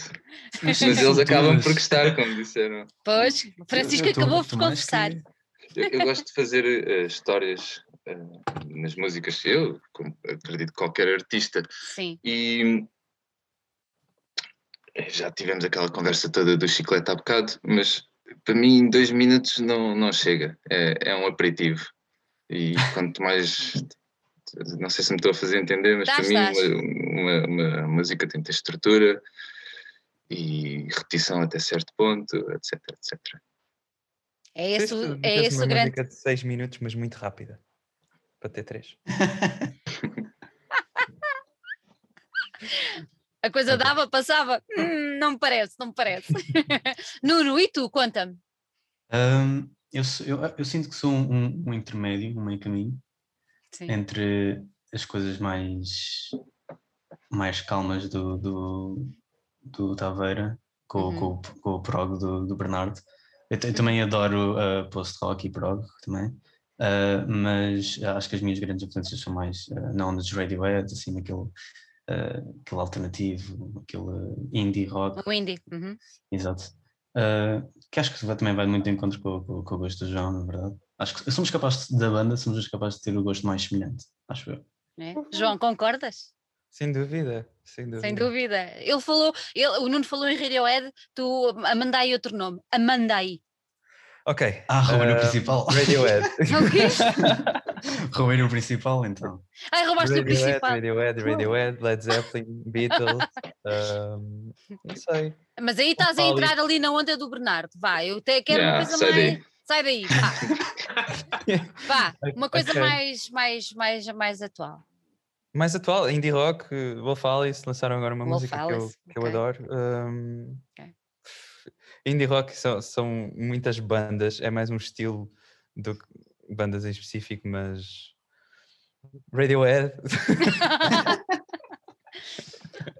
Mas eles acabam por gostar, como disseram. Pois, Francisco acabou por confessar. Eu, eu, gosto de fazer uh, histórias uh, nas músicas, eu como, acredito qualquer artista. Sim. E eh, já tivemos aquela conversa toda do chiclete há bocado, mas para mim dois minutos não, não chega, é, é um aperitivo. E quanto mais não sei se me estou a fazer entender, mas para mim uma, uma, uma, música tem que ter estrutura e repetição até certo ponto, etc, etc. É esse, é esse o grande... música de 6 minutos, mas muito rápida, para ter 3. A coisa dava, passava, hum, não me parece, não me parece. Nuno, e tu, conta-me. Um, eu, eu, eu, sinto que sou um, um intermédio, um meio caminho, Sim. entre as coisas mais, mais calmas do, do, do Taveira com, uhum. com, com, o prog do, do Bernardo. Eu, eu também adoro uh, post-rock e prog também, uh, mas acho que as minhas grandes influências são mais uh, não nos Radiohead, assim, naquele, uh, aquele alternativo, aquele indie rock. O indie. Uhum. Exato. Uh, que acho que também vai muito em encontro com, com, com o gosto do João, na verdade. Acho que somos capazes da banda, somos capazes de ter o gosto mais semelhante, acho eu. É. João, concordas? Sem dúvida, sem dúvida. Sem dúvida. Ele falou, ele, o Nuno falou em Radiohead, tu Amandai outro nome, Amandai. Ok. Ah, roubei uh, no principal. Radiohead. roubei no principal, então. Ah, roubaste o principal. Radiohead, Radiohead, Led Zeppelin, Beatles, um, não sei. Mas aí estás a entrar ali na onda do Bernardo, vai, eu te, quero yeah, uma coisa mais... Daí. Sai daí, pá. Vá, uma coisa okay. mais, mais, mais, mais atual. Mais atual, indie rock, Wolf Alice lançaram agora uma Wolf música Alice. que eu, que okay. eu adoro. Um, okay. Indie rock são, são muitas bandas, é mais um estilo do que bandas em específico, mas Radiohead.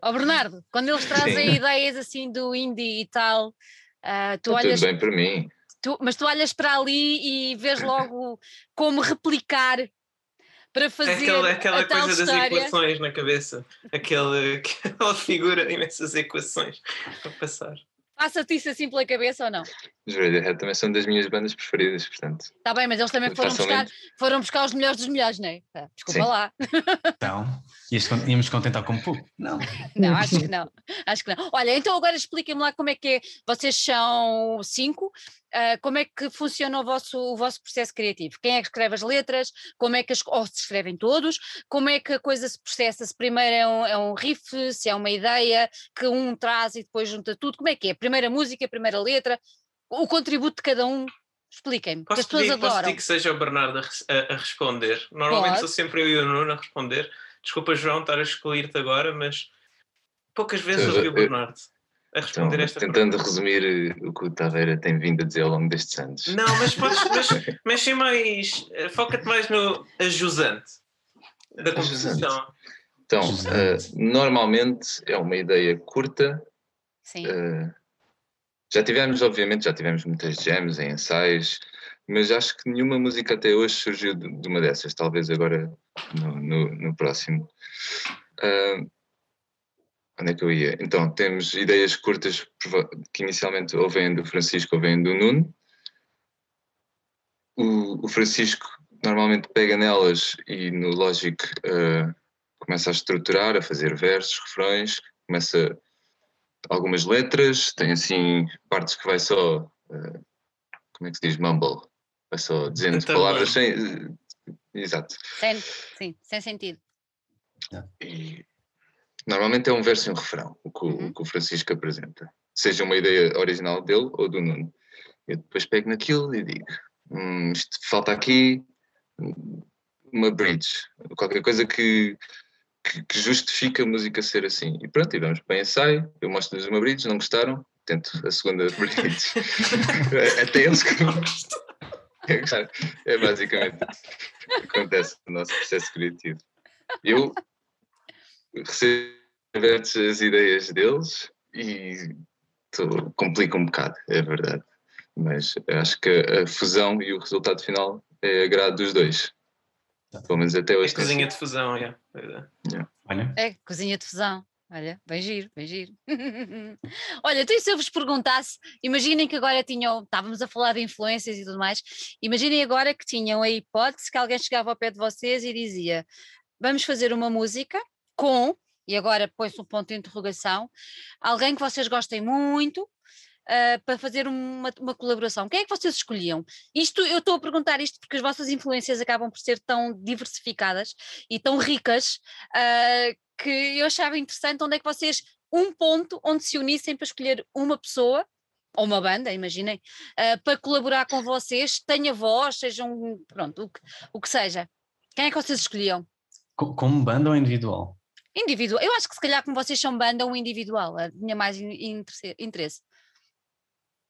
Ó oh, Bernardo, quando eles trazem Sim. ideias assim do indie e tal, uh, tu Está olhas. Tudo bem para mim. Tu, mas tu olhas para ali e vês logo como replicar para fazer. Aquela, aquela coisa das equações na cabeça, aquela, aquela figura imensas equações para passar. Passa-te isso assim pela cabeça ou não? Os Radiohead também são das minhas bandas preferidas, portanto. Está bem, mas eles também foram buscar, foram buscar os melhores dos melhores, não é? Desculpa Sim. lá. Então, íamos contentar com pouco? Não. Não, acho que não. Acho que não. Olha, então agora expliquem-me lá como é que é. Vocês são cinco, uh, como é que funciona o vosso, o vosso processo criativo? Quem é que escreve as letras? Como é que as, ou se escrevem todos? Como é que a coisa se processa? Se primeiro é um, é um riff, se é uma ideia que um traz e depois junta tudo? Como é que é? Primeira música, primeira letra? O contributo de cada um? Expliquem-me, as pessoas pedir, adoram. Posso pedir que seja o Bernardo a, a, a responder? Normalmente Pode. sou sempre eu e o Nuno a responder. Desculpa, João, estar a escolher-te agora, mas poucas vezes ouvi o Bernardo a responder então, esta tentando pergunta. resumir eh, o que o Taveira tem vindo a dizer ao longo destes anos. Não, mas podes, mas, mas mais, eh, foca-te mais no ajusante da composição. Então, uh, normalmente é uma ideia curta. Sim. Uh, já tivemos, obviamente, já tivemos muitas jams em ensaios, mas acho que nenhuma música até hoje surgiu de, de uma dessas, talvez agora no, no, no próximo. Uh, Onde é que eu ia? Então, temos ideias curtas que inicialmente ou vêm do Francisco ou vêm do Nuno. O, o Francisco normalmente pega nelas e no Logic uh, começa a estruturar, a fazer versos, refrões, começa algumas letras, tem assim partes que vai só, uh, como é que se diz, mumble, vai só dizendo então, palavras sem... Uh, exato. Sem, sim, sem sentido. E, Normalmente é um verso e um refrão, o que, uhum. o, que o Francisco apresenta. Seja uma ideia original dele ou do Nuno. Eu depois pego naquilo e digo: hum, isto falta aqui uma bridge, qualquer coisa que, que, que justifique a música ser assim. E pronto, e vamos para o ensaio, eu mostro-lhes uma bridge, não gostaram, tento a segunda bridge. Até eles que não gostam. É, é basicamente o que acontece no nosso processo criativo. Eu recebo as ideias deles e tô, complica um bocado, é verdade. Mas acho que a fusão e o resultado final é agrado dos dois. Pelo menos até hoje. É cozinha de fusão, é. Yeah. É, cozinha de fusão. Olha, bem giro, bem giro. Olha, então se eu vos perguntasse, imaginem que agora tinham, estávamos a falar de influências e tudo mais, imaginem agora que tinham a hipótese que alguém chegava ao pé de vocês e dizia: Vamos fazer uma música com e agora põe-se um ponto de interrogação, alguém que vocês gostem muito uh, para fazer uma, uma, colaboração. Quem é que vocês escolhiam? Isto, eu estou a perguntar isto porque as vossas influências acabam por ser tão diversificadas e tão ricas uh, que eu achava interessante onde é que vocês, um ponto onde se unissem para escolher uma pessoa ou uma banda, imaginem, uh, para colaborar com vocês, tenha voz, sejam, pronto, o que, o que seja. Quem é que vocês escolhiam? Como banda ou individual? Individual. Eu acho que se calhar como vocês são banda, um individual, tinha mais interesse.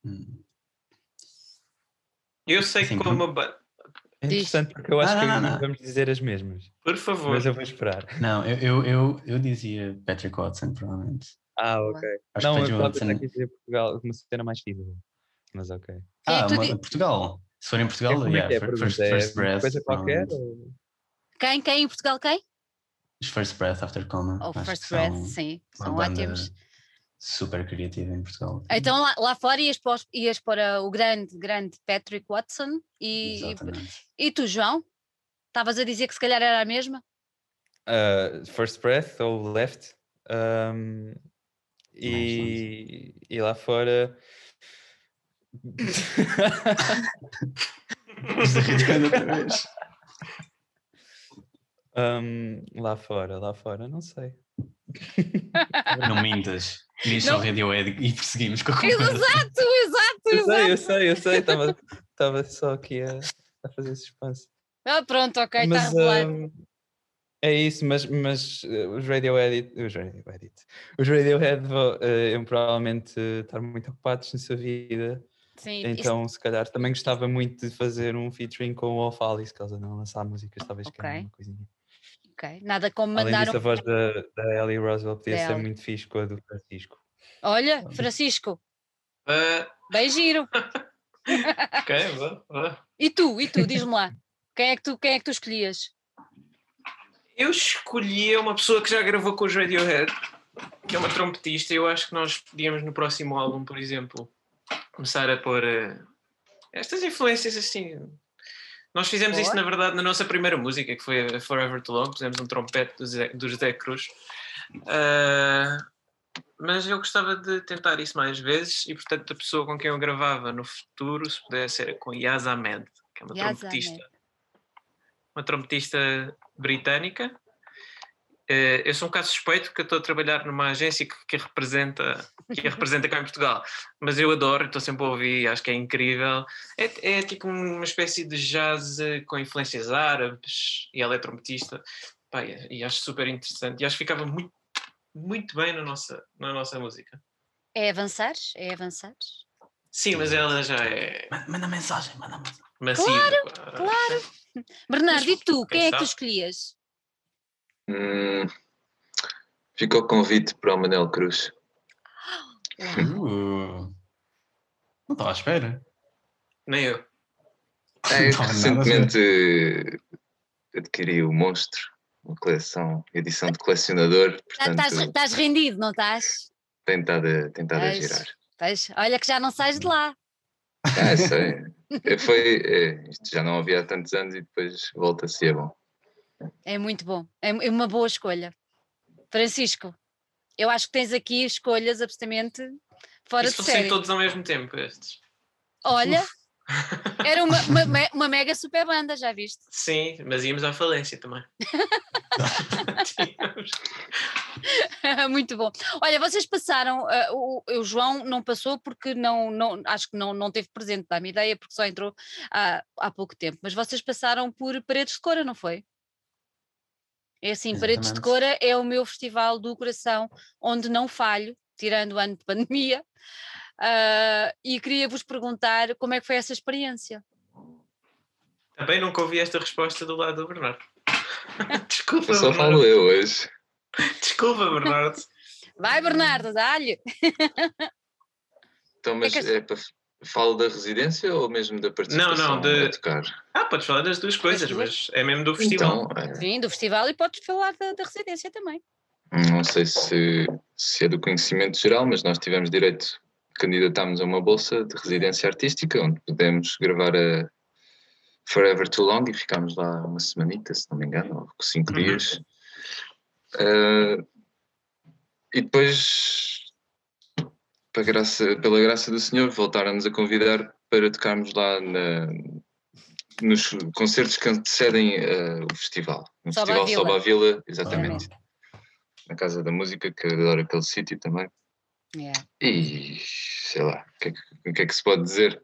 Hum. Eu sei Sim, que como uma banda. É interessante porque eu acho ah, que não, não. vamos dizer as mesmas. Por favor. Mas eu vou esperar. Não, eu, eu, eu, eu dizia Patrick Watson, provavelmente. Ah, ok. Acho não, eu Watson... aqui dizer Portugal uma cena mais feasible. Mas ok. Ah, mas, Portugal. Se for em Portugal, é, yeah, é, first, é, first breath. Coisa qualquer? Ou... Quem? Quem em Portugal? Quem? Os First Breath After Coma. Ou oh, First Breath, são sim, são ótimos. Super criativa em Portugal. Então lá, lá fora ias para, ias para o grande, grande Patrick Watson e, e, tu, João? Estavas a dizer que se calhar era a mesma? Uh, first Breath ou Left. Um, e, e lá fora. outra vez. Um, lá fora, lá fora, não sei. Não mintas. Diz ao Radiohead e prosseguimos com a conversa. Exato, exato, eu sei, eu sei, eu sei. Estava, estava só aqui a. a fazer suspense. Ah, pronto, ok, está revelado. Um, é isso, mas, mas uh, os Radiohead, os Radiohead, os Radiohead uh, iam provavelmente estar muito ocupados na sua vida. Sim, então, isso... se calhar, também gostava muito de fazer um featuring com o que eles andam a lançar músicas, talvez okay. que uma coisinha. Ok, nada como mandar. Além disso, um... a voz da, da Ellie Roswell podia ser muito fixe com a do Francisco. Olha, Francisco. Uh... Bem giro. ok, vou, vou. E tu, e tu, diz-me lá. Quem é, que tu, quem é que tu escolhias? Eu escolhi uma pessoa que já gravou com os Radiohead, que é uma trompetista, e eu acho que nós podíamos no próximo álbum, por exemplo, começar a pôr uh, estas influências assim. Nós fizemos Boa. isso, na verdade, na nossa primeira música, que foi a Forever Too Long, pusemos um trompete do, Zé, do José Cruz. Uh, mas eu gostava de tentar isso mais vezes e, portanto, a pessoa com quem eu gravava no futuro, se pudesse, era com Yaz Ahmed, que é uma Yaz trompetista. Ahmed uma trompetista britânica. Eh, eu sou um caso suspeito porque estou a trabalhar numa agência que, que representa que a representa cá em Portugal, mas eu adoro, estou sempre a ouvir, acho que é incrível. É, é tipo uma espécie de jazz com influências árabes e Pá, e, acho super interessante e acho que ficava muito, muito bem na nossa, na nossa música. É avançar? É avançar? Sim, mas ela já é. Manda mensagem, manda mensagem. Massiva, claro, claro. Bernardo, e tu? Quem é que tu escolhias? Hum, ficou o convite para o Manel Cruz. Uh, não estava à espera. Nem eu. É, recentemente adquiri o Monstro, uma coleção, edição de colecionador. Estás rendido, não estás? Tentado, tentado a girar. olha que já não sais de lá. Ah, sei. É, foi, é, isto já não havia há tantos anos e depois volta a ser bom. É muito bom, é, é uma boa escolha. Francisco, eu acho que tens aqui escolhas absolutamente fora Isso de série. todos ao mesmo tempo estes. Olha, era uma, uma, uma, mega super banda, já viste? Sim, mas íamos à falência também. Muito bom. Olha, vocês passaram, uh, o, o, João não passou porque não, não acho que não, não teve presente, dá-me ideia, porque só entrou há, há pouco tempo, mas vocês passaram por Paredes de Cora, não foi? É assim, Exatamente. Paredes de Cora é o meu festival do coração, onde não falho, tirando o ano de pandemia, uh, e queria vos perguntar como é que foi essa experiência. Também nunca ouvi esta resposta do lado do Bernardo. Desculpa, Só Bernardo. falo eu hoje. Desculpa, Bernardo. Vai, Bernardo, dá-lhe. Então, mas é, que... é para Falo da residência ou mesmo da participação não, não, de... a tocar? Ah, podes falar das duas coisas, mas é mesmo do festival. Então, é... Sim, do festival e podes falar da, da, residência também. Não sei se, se é do conhecimento geral, mas nós tivemos direito, candidatámos a uma bolsa de residência artística, onde pudemos gravar a Forever Too Long e ficámos lá uma semanita, se não me engano, ou cinco uhum. dias. Uh, e depois, graça, pela graça do Senhor, voltaram-nos a convidar para tocarmos lá na, nos concertos que antecedem uh, o festival. No Soba Festival Vila. Soba Vila, exatamente. Na Casa da Música, que adoro aquele sítio também. Yeah. E sei lá, o que, é que, é que se pode dizer?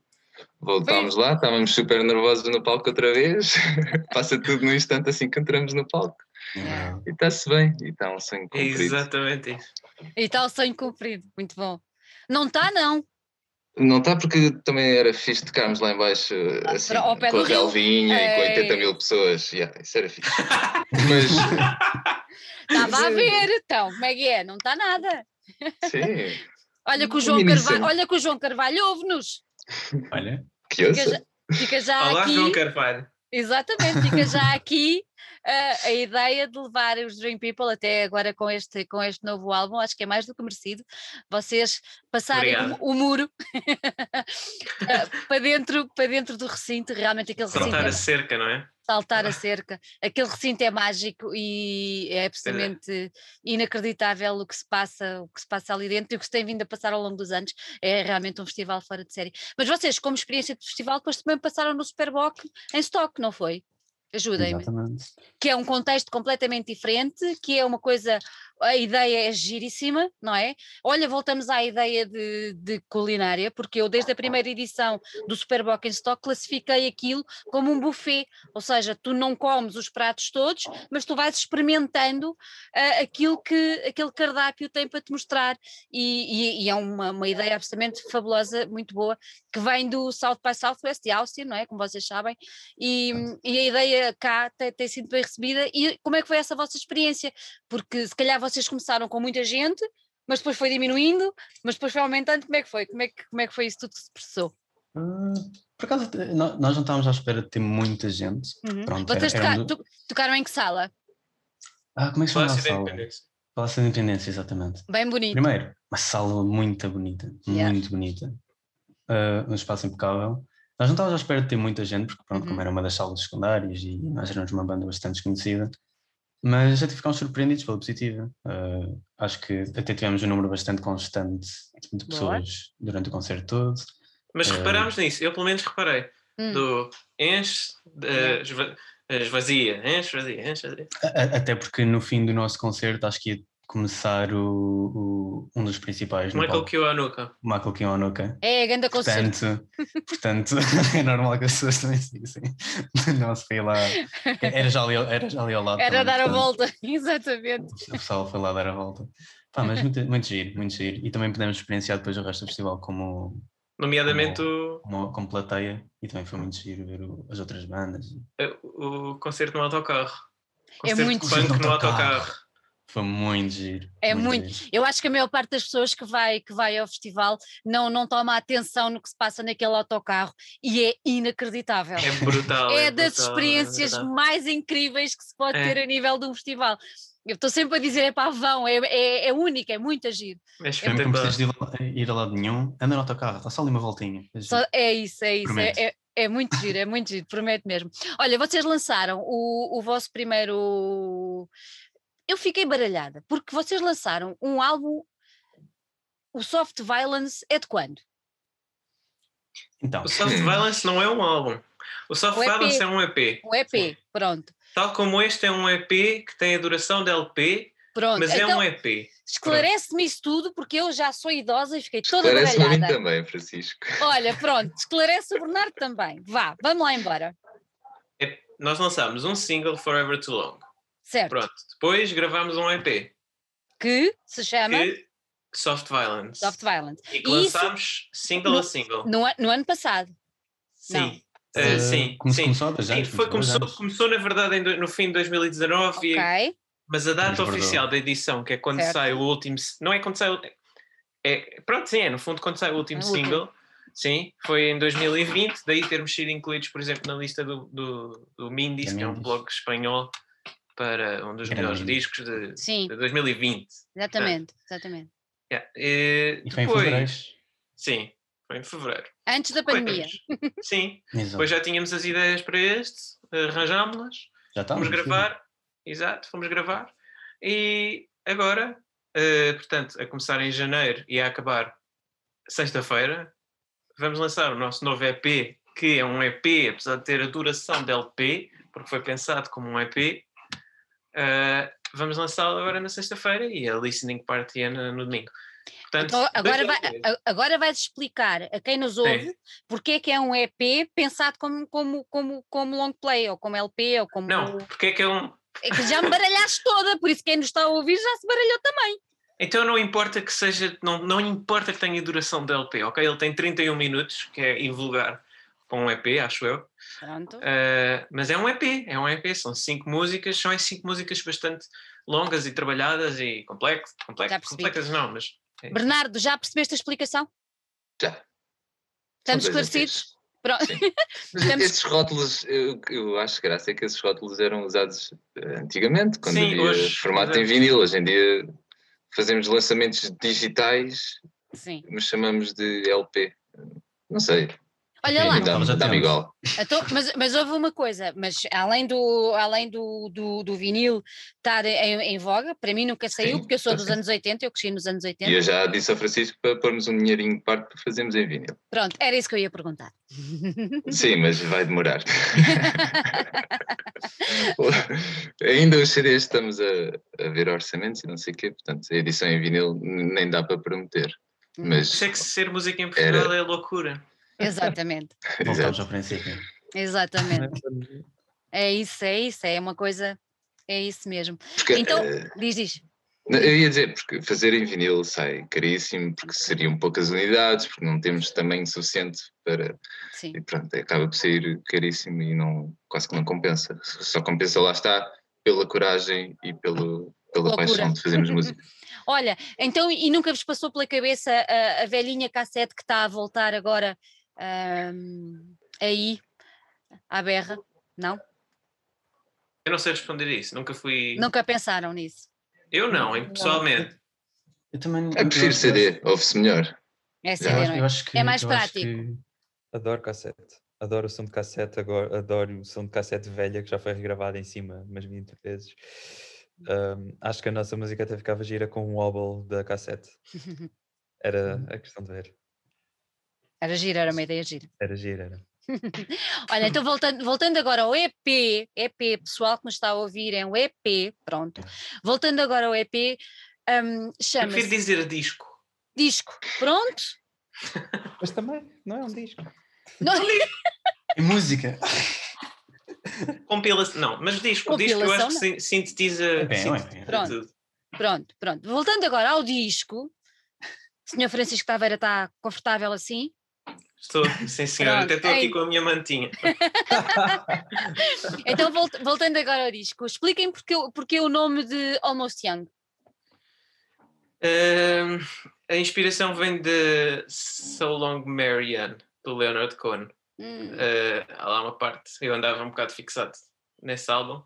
Voltámos lá, estávamos super nervosos no palco outra vez. Passa tudo num instante assim que entramos no palco. Yeah. E está-se bem, e está um sonho cumprido. Exatamente isso. E está o sonho cumprido, muito bom. Não está, não. Não está porque também era fixe tocarmos lá embaixo ah, assim, com a relvinha e com 80 mil pessoas. Yeah, isso era fixe. Mas. Estava a ver, então, como é que é? Não está nada. Sim. olha que o João Carvalho, olha que o João Carvalho ouve-nos. Olha. Que fica já, fica já Olá, aqui. João Carvalho. Exatamente, fica já aqui a ideia de levar os Dream People até agora com este, com este novo álbum, acho que é mais do que merecido. Vocês passarem o, o, muro uh, para, dentro, para dentro do recinto, realmente aquele Saltar recinto. Saltar a cerca, não é? saltar a cerca. Aquele recinto é mágico e é absolutamente é. inacreditável o que se passa, o que se passa ali dentro e o que se tem vindo a passar ao longo dos anos. É realmente um festival fora de série. Mas vocês, como experiência de festival, depois também passaram no Superboc em stock, não foi? Ajudem-me. Que é um contexto completamente diferente, que é uma coisa a ideia é giríssima, não é? Olha, voltamos à ideia de, de culinária, porque eu desde a primeira edição do Super Stock classifiquei aquilo como um buffet, ou seja, tu não comes os pratos todos, mas tu vais experimentando uh, aquilo que aquele cardápio tem para te mostrar e, e, e é uma, uma ideia absolutamente fabulosa, muito boa, que vem do South by Southwest de Austin, não é? Como vocês sabem, e, e a ideia cá tem, tem sido bem recebida e como é que foi essa vossa experiência? Porque se calhar vocês começaram com muita gente, mas depois foi diminuindo, mas depois foi aumentando, como é que foi? Como é que, como é que foi isso tudo que se processou? Uh, por acaso, nós não estávamos à espera de ter muita gente. Uhum. Pronto, Vocês era, era um... tocaram em que sala? Ah, como é que se chama a sala? Palácio da Independência, exatamente. Bem bonito. Primeiro, uma sala muito bonita, yeah. muito bonita. Uh, um espaço impecável. Nós não estávamos à espera de ter muita gente, porque pronto, uhum. como era uma das salas secundárias e nós éramos uma banda bastante desconhecida, mas até ficámos surpreendidos pela positiva. Uh, acho que até tivemos um número bastante constante de pessoas Boa. durante o concerto todo. Mas uh, reparámos nisso, eu pelo menos reparei. Hum. Do enche, uh, esvazia, enche, esvazia, enche, esvazia. Até porque no fim do nosso concerto acho que ia começar o, o, um dos principais. Michael Kiwanuka. Michael Kiwanuka. É, a grande portanto, portanto, é normal que as pessoas também se dizem. Não se foi lá. Era já ali, era já ali ao lado. Era também, dar portanto, a volta, exatamente. O pessoal foi lá dar a volta. Pá, mas muito, muito giro, muito giro. E também podemos experienciar depois o resto do festival como. Nomeadamente como, como, como plateia. E também foi muito giro ver o, as outras bandas. O, o concerto no autocarro. É concerto é muito punk no autocarro. Foi muito giro. É muito. muito. Eu acho que a maior parte das pessoas que vai, que vai ao festival não, não toma atenção no que se passa naquele autocarro e é inacreditável. É brutal. é, é das brutal, experiências é mais incríveis que se pode é. ter a nível de um festival. Eu estou sempre a dizer, é pá, vão, é, é, é único, é muito agir. É não precisas de ir a lado nenhum, anda no autocarro, está só ali uma voltinha. É, só, é isso, é isso. É, é, é, muito giro, é muito giro, prometo mesmo. Olha, vocês lançaram o, o vosso primeiro eu fiquei baralhada, porque vocês lançaram um álbum, o Soft Violence é de quando? Então. O Soft Violence não é um álbum. O Soft o Violence é um EP. Um EP, Sim. pronto. Tal como este é um EP que tem a duração de LP, pronto. mas então, é um então, EP. Esclarece-me isso tudo, porque eu já sou idosa e fiquei toda esclarece baralhada. Esclarece-me a mim também, Francisco. Olha, pronto, esclarece o Bernardo também. Vá, vamos lá embora. É, nós lançámos um single, Forever Too Long. Certo. Pronto. Depois gravámos um EP. Que se chama? Que Soft Violence. Soft Violence. E que lançámos single no, a single. No, no, ano passado. Sim. Uh, sim, Como sim. Começou, já, foi, começou, começou, na verdade, no fim de 2019. Okay. E, mas a data oficial da edição, que é quando certo. sai o último. Não é quando sai. É, pronto, sim, é no fundo quando sai o último single. Sim, foi em 2020, daí termos sido incluídos, por exemplo, na lista do, do, do Mindis, que é um blog espanhol para um dos melhores discos de, Sim. de 2020. Exatamente, exatamente. Yeah. E, e foi depois, em fevereiro? Sim, foi em fevereiro. Antes da pandemia. Sim, exato. depois já tínhamos as ideias para este, arranjámos-las, já fomos gravar, sim. exato, fomos gravar, e agora, uh, portanto, a começar em janeiro e a acabar sexta-feira, vamos lançar o nosso novo EP, que é um EP, apesar de ter a duração de LP, porque foi pensado como um EP, Uh, vamos lançá-lo agora na sexta-feira e a listening party é no, no domingo. Portanto, então, agora, vai, agora vais explicar a quem nos ouve Sim. porque é que é um EP pensado como, como, como, como long play, ou como LP, ou como. Não, porque é que é um. É que já me baralhaste toda, por isso quem nos está a ouvir já se baralhou também. Então não importa que seja, não, não importa que tenha duração de LP, ok? Ele tem 31 minutos, que é invulgar para um EP, acho eu. Pronto. Uh, mas é um EP, é um EP, são cinco músicas, são cinco músicas bastante longas e trabalhadas e complexas, complexas, complexas não, mas... É Bernardo, já percebeste a explicação? Já. Estamos esclarecidos? Pronto. Mas Estamos... esses rótulos, eu, eu acho graça é que esses rótulos eram usados eh, antigamente, quando Sim, havia hoje, formato em vinil. Hoje em dia fazemos lançamentos digitais, Sim. mas chamamos de LP. Não sei. Olha lá. Dá-me igual. Então, mas, mas houve uma coisa, mas além do, além do, do, do vinil estar em, em, voga, para mim nunca saiu, Sim, porque eu sou dos anos 80, eu cresci nos anos 80. E eu já disse ao Francisco para pormos um dinheirinho de parte para fazermos em vinil. Pronto, era isso que eu ia perguntar. Sim, mas vai demorar. Ainda os CDs estamos a, a ver orçamentos e não sei o quê, portanto a edição em vinil nem dá para prometer. Hum. Mas Sei que ser música em Portugal era... é loucura. Exatamente. Voltamos ao princípio. Exatamente. É isso, é isso, é uma coisa, é isso mesmo. Porque, então, uh, diz, diz. Eu ia dizer, porque fazer em vinil sai caríssimo, porque seriam poucas unidades, porque não temos tamanho suficiente para. Sim. E pronto, acaba por sair caríssimo e não, quase que não compensa. Só compensa, lá está, pela coragem e pelo, pela Loucura. paixão de fazermos música. Olha, então, e nunca vos passou pela cabeça a, a velhinha cassete que está a voltar agora um, aí, à berra? Não? Eu não sei responder isso, nunca fui. Nunca pensaram nisso? Eu não, pessoalmente. Eu também. Eu prefiro CD, ouve-se melhor. É CD, não é? Que, é mais prático. Que... Adoro cassete. Adoro o som de cassete, agora, adoro o som de cassete velha que já foi regravado em cima umas 20 vezes. Um, acho que a nossa música até ficava gira com um wobble da cassete. Era uhum. a questão de ver. Era gira, era uma ideia gira. Era gira, era. Olha, então voltando, voltando agora ao EP, EP, pessoal que nos está a ouvir, é um EP, pronto. Voltando agora ao EP, um, chama-se. Eu dizer disco. Disco, pronto. Mas também, não é um disco. Não é música. Compilação, não, mas disco, disco eu acho que sintetiza, é bem, sintetiza é pronto, tudo. Pronto, pronto. Voltando agora ao disco, o senhor Francisco Taveira está confortável assim? Estou, sim senhora, Pronto, até estou aqui com a minha mantinha. então, voltando agora ao disco, expliquem porque, porque o nome de Almost Young. Uh, a inspiração vem de So Long Marianne, do Leonard Cohen. Hum. Uh, há lá uma parte, eu andava um bocado fixado nesse álbum.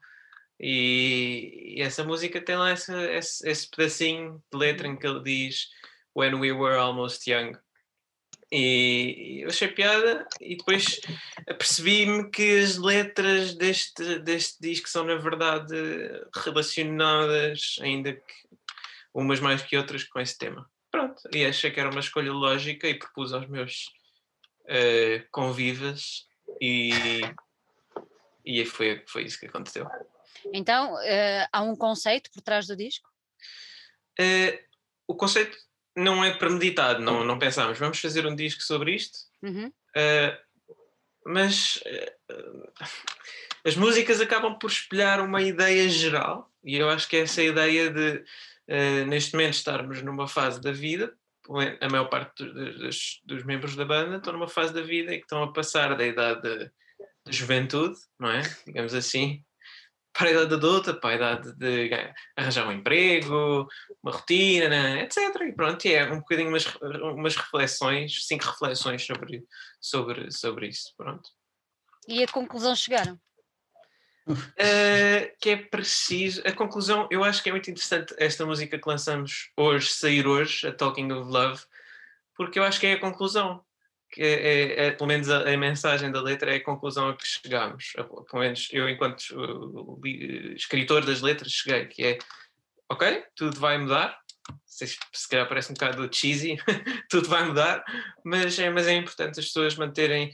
E, e essa música tem lá esse, esse, esse pedacinho de letra em que ele diz When we were almost young. E eu achei piada e depois apercebi-me que as letras deste, deste disco são na verdade relacionadas, ainda que umas mais que outras, com esse tema. Pronto, e achei que era uma escolha lógica e propus aos meus uh, convivas e, e foi, foi isso que aconteceu. Então, uh, há um conceito por trás do disco? Uh, o conceito não é premeditado, não, não pensámos, vamos fazer um disco sobre isto, uhum. uh, mas uh, as músicas acabam por espelhar uma ideia geral, e eu acho que essa ideia de, uh, neste momento, estarmos numa fase da vida, a maior parte dos, dos, membros da banda estão numa fase da vida e que estão a passar da idade da juventude, não é? Digamos assim, para a idade adulta, para a idade de arranjar um emprego, uma rotina, etc. E pronto, é um bocadinho umas, umas reflexões, cinco reflexões sobre, sobre, sobre isso. Pronto. E a conclusão chegaram? Uh, que é preciso. A conclusão, eu acho que é muito interessante esta música que lançamos hoje, sair hoje, a Talking of Love, porque eu acho que é a conclusão que é, é, é, pelo menos a, a, mensagem da letra é a conclusão a que chegamos. Pelo menos eu, enquanto uh, escritor das letras, cheguei, que é ok, tudo vai mudar. Se, se calhar parece um bocado cheesy, tudo vai mudar, mas é, mas é importante as pessoas manterem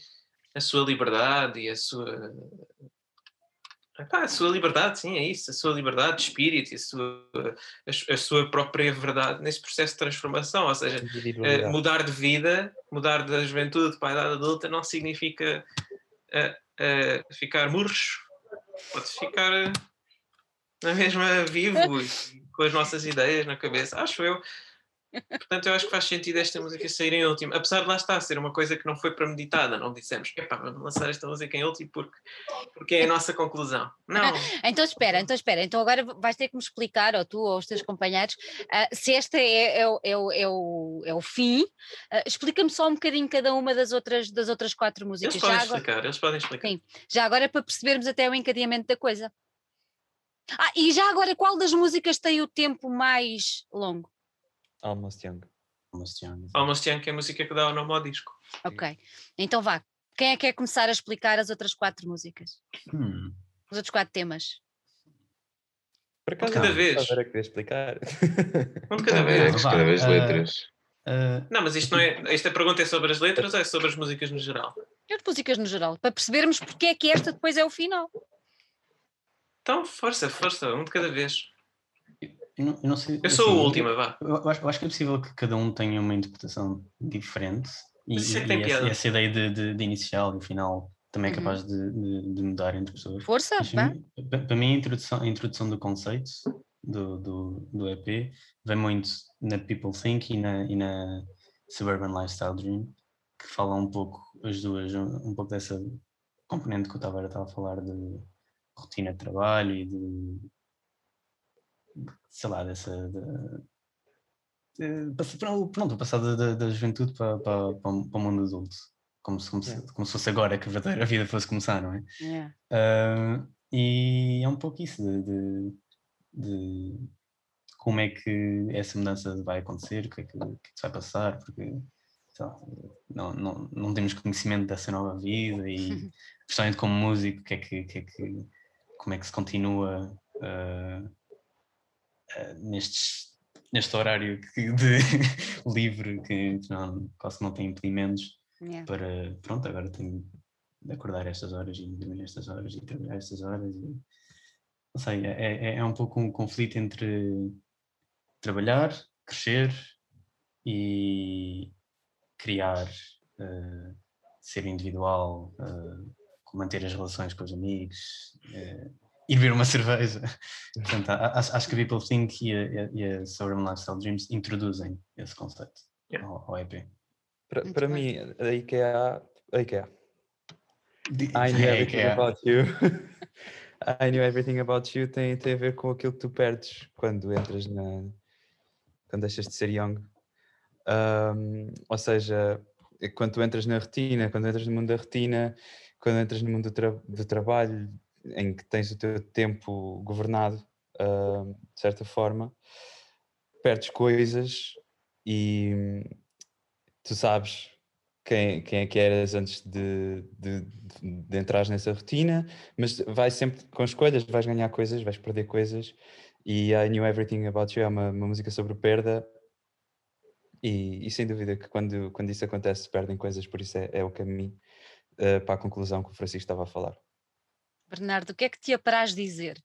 a sua liberdade e a sua Epá, a sua liberdade, sim, é isso, a sua liberdade de espírito, a sua, a, a sua própria verdade nesse processo de transformação, ou seja, uh, mudar de vida, mudar da juventude para a idade adulta não significa uh, uh, ficar murcho, pode ficar na mesma vivo, com as nossas ideias na cabeça, acho eu. Portanto, eu acho que faz sentido esta música sair em último, apesar de lá estar a ser uma coisa que não foi premeditada, não dissemos, epá, vamos lançar esta música em último porque, porque é a nossa conclusão. Não. então espera, então espera, então agora vais ter que me explicar, ou tu ou os teus companheiros, uh, se esta é, é, é, é, o, é o fim, uh, explica-me só um bocadinho cada uma das outras, das outras quatro músicas. Eles podem já explicar, agora... eles podem explicar. Sim, já agora para percebermos até o encadeamento da coisa. Ah, e já agora, qual das músicas tem o tempo mais longo? Almost Young. Almost Young. Almost Young, que é a música que dá o nome ao disco. Ok. Então vá, Quem é que quer começar a explicar as outras quatro músicas? Hum. Os outros quatro temas? Por acaso, cada vez. Era querer explicar. Um de Cada cada vez é vez. que Vá, letras. Uh, Não, mas isto não é. Esta pergunta é sobre as letras ou é sobre as músicas no geral? E as músicas no geral, para percebermos porque é que esta depois é o final. Então, força, força, um de cada vez. Eu, não, eu não sei. Eu sou assim, a última, vá. Eu, eu acho, eu acho que é possível que cada um tenha uma interpretação diferente e, e tem essa, essa ideia de, de- de inicial e final também é Uhum. capaz de, de- de mudar entre pessoas. Força, Mas, vá. para para mim, a introdução, a introdução do conceito do, do, do EP vem muito na People Think e na, e na Suburban Lifestyle Dream, que falam um pouco, as duas, um, um pouco dessa componente que o Tavares estava a falar de rotina de trabalho e de, sei lá, dessa. De, de, pronto, passar da, da, juventude para, para, para, o mundo adulto. Como se, como, se, como se fosse agora que a verdadeira vida fosse começar, não é? Yeah. Ah, e é um pouco isso de, de- de como é que essa mudança vai acontecer, o que é que, é que se vai passar, porque sei lá, não, não, não temos conhecimento dessa nova vida e principalmente como músico, que é que, que é que- como é que se continua ah, nestes, neste horário que- de livre que não, quase não tem impedimentos Yeah. para pronto, agora tenho de acordar estas horas e dormir estas horas e trabalhar estas horas e não sei, é, é, é um pouco um conflito entre trabalhar, crescer e criar, eh, ser individual, eh, manter as relações com os amigos, eh, ir beber uma cerveja. Portanto, acho, acho que a People Think e a, e a- Sovereign Lifestyle Dreams introduzem esse conceito Yeah. ao, ao EP. Para, para mim, a IKEA, a IKEA. Di- I knew é, everything é. about you. I knew everything about you tem, tem a ver com aquilo que tu perdes quando entras na. quando deixas de ser young. Ahm, ou seja, quando tu entras na retina, quando entras no mundo da retina, quando entras no mundo do, tra- do trabalho, em que tens o teu tempo governado, ahm, de certa forma, perdes coisas e hum, tu sabes quem, quem é que eras antes de, de, de, de entrares nessa rotina, mas vais sempre com escolhas, vais ganhar coisas, vais perder coisas. E I Knew Everything About You é uma, uma música sobre perda. E, e sem dúvida que quando, quando isso acontece, perdem coisas, por isso é, é o caminho eh, para a conclusão que o Francisco estava a falar. Bernardo, o que é que te apraz dizer?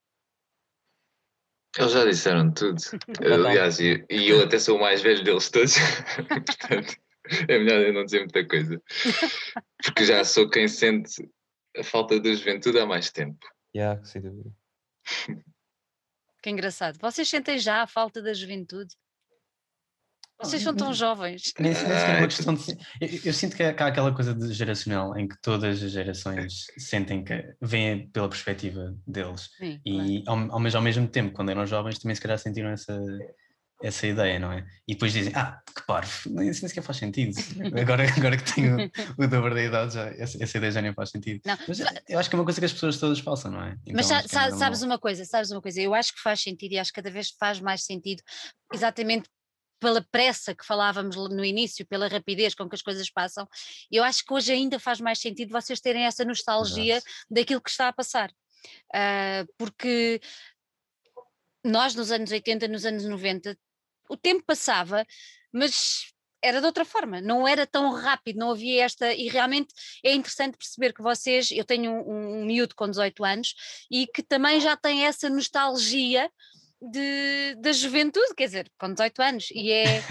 Eles já disseram tudo. Aliás, e, e eu até sou o mais velho deles todos. Portanto, é melhor eu não dizer muita coisa. Porque já sou quem sente a falta da juventude há mais tempo. Yeah, sem dúvida. Que engraçado. Vocês sentem já a falta da juventude? Vocês são tão jovens. Nem sei- nem sequer é Ah, uma questão de. Eu, eu sinto que há, que há aquela coisa de geracional em que todas as gerações sentem que vêm pela perspectiva deles. Sim, claro. E ao, ao, mes- ao mesmo tempo, quando eram jovens, também se calhar sentiram essa, essa ideia, não é? E depois dizem, ah, que parvo, nem, nem sequer faz sentido. Agora, agora que tenho o dobro da idade, já, essa, essa ideia já nem faz sentido. Não, Mas eu acho que é uma coisa que as pessoas todas passam, não é? Mas Então, é sa- sabes uma coisa, sabes uma coisa, eu acho que faz sentido e acho que cada vez faz mais sentido, exatamente pela pressa que falávamos no início, pela rapidez com que as coisas passam, eu acho que hoje ainda faz mais sentido vocês terem essa nostalgia Exato. daquilo que está a passar. Ah, porque nós nos anos 80, nos anos 90, o tempo passava, mas era de outra forma, não era tão rápido, não havia esta, e realmente é interessante perceber que vocês, eu tenho um, um miúdo com 18 anos e que também já tem essa nostalgia de, da juventude, quer dizer, com 18 anos, e é,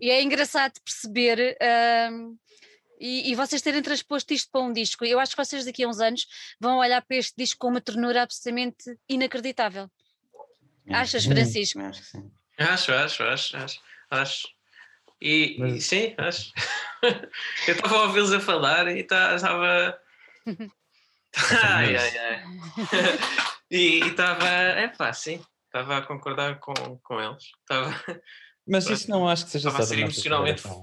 e é engraçado perceber hum, e, e vocês terem transposto isto para um disco. Eu acho que vocês daqui a uns anos vão olhar para este disco com uma ternura absolutamente inacreditável. Que achas, Francisco? Acho que sim. Acho, acho, acho, acho. acho. E, Mas- e sim, acho. Eu estava a ouvi-los a falar e tá- estava. ai, ai, ai. E estava. É pá, sim. Estava a concordar com, com eles. Estava. Mas isso não acho que seja Estava a só ser da nossa emocionalmente geração.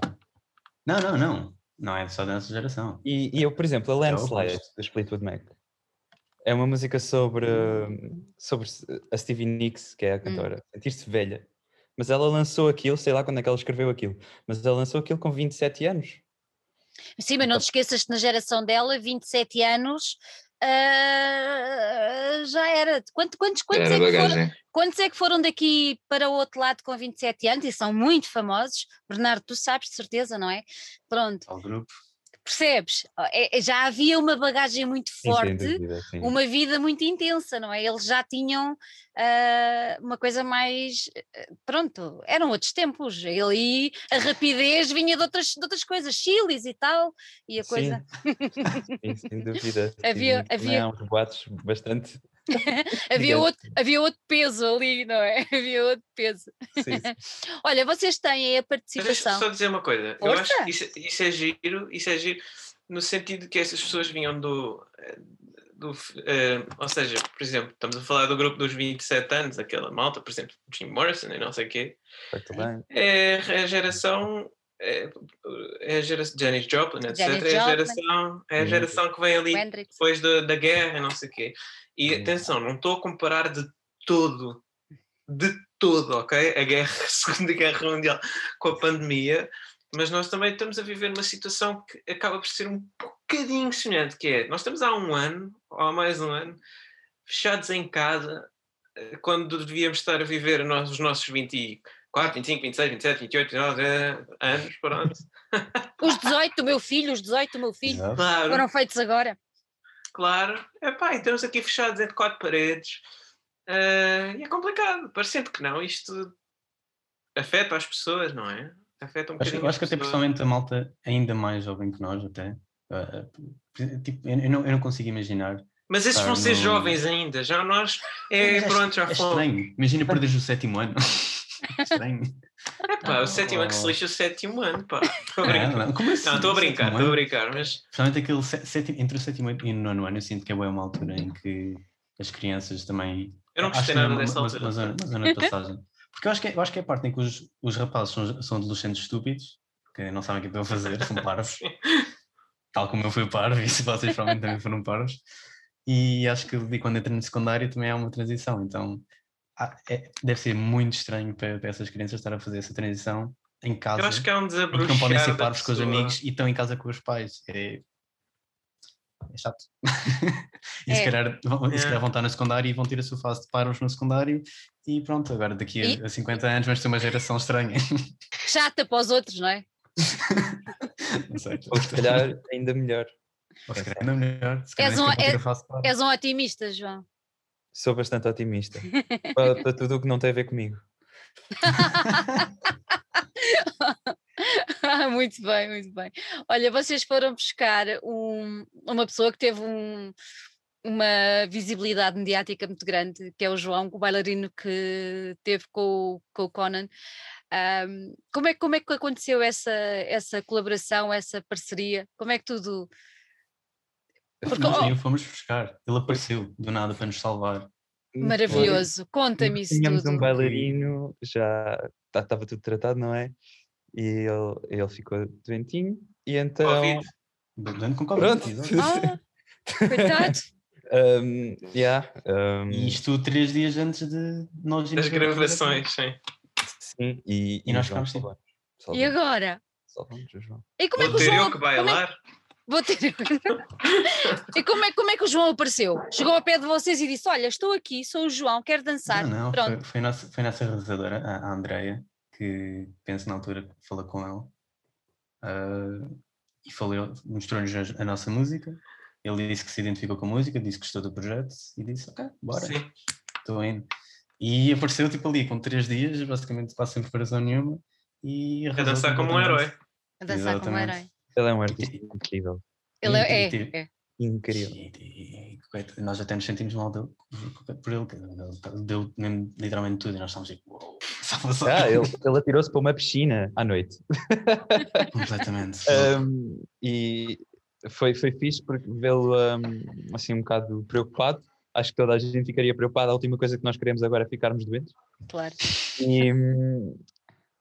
Não, não, não. Não é só da nossa geração. E, e eu, por exemplo, a É Landslide do Fleetwood Mac é uma música sobre, sobre a Stevie Nicks, que é a Hum. cantora, sentir-se velha. Mas ela lançou aquilo, sei lá quando é que ela escreveu aquilo, mas ela lançou aquilo com 27 anos. Sim, mas não te esqueças que na geração dela, 27 anos, uh, já era. Quanto, quantos, quantos, era é foram, quantos, é que foram, daqui para o outro lado com 27 anos e são muito famosos? Bernardo, tu sabes de certeza, não é? Pronto. Ao grupo. Percebes? É, é, já havia uma bagagem muito forte, sim, uma vida muito intensa, não é? Eles já tinham uh, uma coisa mais. Uh, pronto, eram outros tempos. Ele a rapidez vinha de outras, de outras coisas, chiles e tal, e a coisa. Sim, sem dúvida. havia, havia... uns boatos bastante havia, outro, havia outro peso ali, não é? Havia outro peso. Sim, sim. Olha, vocês têm a participação. Deixa só dizer uma coisa. Força? Eu acho que isso, isso, é giro, isso é giro no sentido que essas pessoas vinham do. do uh, ou seja, por exemplo, estamos a falar do grupo dos 27 anos, aquela malta, por exemplo, Jim Morrison e não sei o quê. É a geração é, é a geração Janis Joplin, etc. Janis é a geração, é a geração que vem ali depois da, da guerra, não sei o quê. E atenção, não estou a comparar de todo, de todo, ok? A guerra, a Segunda Guerra Mundial com a pandemia, mas nós também estamos a viver uma situação que acaba por ser um bocadinho semelhante, que é, nós estamos há um ano, ou há mais um ano, fechados em casa, eh, quando devíamos estar a viver os nossos 24, 25, 26, 27, 28, 29 anos, pronto. Os 18 do meu filho, os 18 do meu filho, claro. foram feitos agora. Claro, epá, estamos aqui fechados entre quatro paredes. Uh, e é complicado, parecendo que não, isto afeta as pessoas, não é? Afeta um acho, Eu acho que até pessoalmente a malta ainda mais jovem que nós até, uh, tipo, eu, não, eu não consigo imaginar mas esses vão ser no... jovens ainda, já nós é, é pronto, já é fomos. imagina perderes o sétimo ano. Estranho. É pá, o sétimo ano que se lixa o sétimo ano, pá. Estou a brincar. Não, como assim? Não, estou a brincar, estou a brincar, mas. Principalmente aquele sétimo, entre o sétimo e o nono ano, eu sinto que é uma altura em que as crianças também. Eu não gostei nada dessa altura. Uma, zona, uma zona de passagem. Porque eu acho que é, eu acho que é a parte em que os, os rapazes são, são adolescentes estúpidos, que não sabem o que estão a fazer, são parvos. Tal como eu fui parvo, e se vocês provavelmente também foram parvos. E acho que quando entra no secundário também há uma transição, então é, deve ser muito estranho para, para, essas crianças estar a fazer essa transição em casa. Eu acho que é um desabrochar não podem ser parvos com os amigos e estão em casa com os pais. É, é chato. e, é. Se calhar, vão, é. se calhar vão estar no secundário e vão ter a sua fase de parvos no secundário e pronto, agora daqui a, e... a 50 anos vamos ter uma geração estranha. Chata para os outros, não é? não sei. Ou se calhar ainda melhor. Ou se calhar ainda melhor. És um, é, és um otimista, João. Sou bastante otimista. para, para tudo o que não tem a ver comigo. muito bem, muito bem. Olha, vocês foram buscar um, uma pessoa que teve um, uma visibilidade mediática muito grande, que é o João, o bailarino que teve com, com o Conan. Um, como, é, como é que aconteceu essa, essa colaboração, essa parceria? Como é que tudo porque, nós nem o fomos buscar, ele apareceu do nada para nos salvar. Maravilhoso, conta-me isso Tínhamos tudo. um bailarino, já estava tá, tudo tratado, não é? E ele, ele ficou doentinho e então... Covid. Doente com Covid. Pronto. Ah, coitado. um, yeah, um... E isto três dias antes de nós irmos... Das gravações, sim. Sim, e, e, nós ficámos. E agora? Salvamos o João. E como é que o João... que bailar? Vou ter. e como é, como é que o João apareceu? Chegou ao pé de vocês e disse: Olha, estou aqui, sou o João, quero dançar. Não, não, Pronto. Foi, foi, nossa, foi nossa realizadora, a, Andreia, que penso na altura que falou com ela uh, e falou, mostrou-nos a, a, nossa música. Ele disse que se identificou com a música, disse que gostou do projeto e disse: Ok, bora, estou indo. E apareceu tipo ali com três dias, basicamente quase sem preparação nenhuma. E a dançar como um herói. A dançar Exatamente. como um herói. Ele é um artista incrível. Ele é, é, é. Incrível. E, e, nós até nos sentimos mal dele, por ele, ele deu mesmo, literalmente tudo e nós estamos tipo, uou, ah, ele, ele atirou-se para uma piscina à noite. Completamente. um, e foi, foi fixe porque vê-lo um, assim um bocado preocupado. Acho que toda a gente ficaria preocupada. A última coisa que nós queremos agora é ficarmos doentes. Claro. E,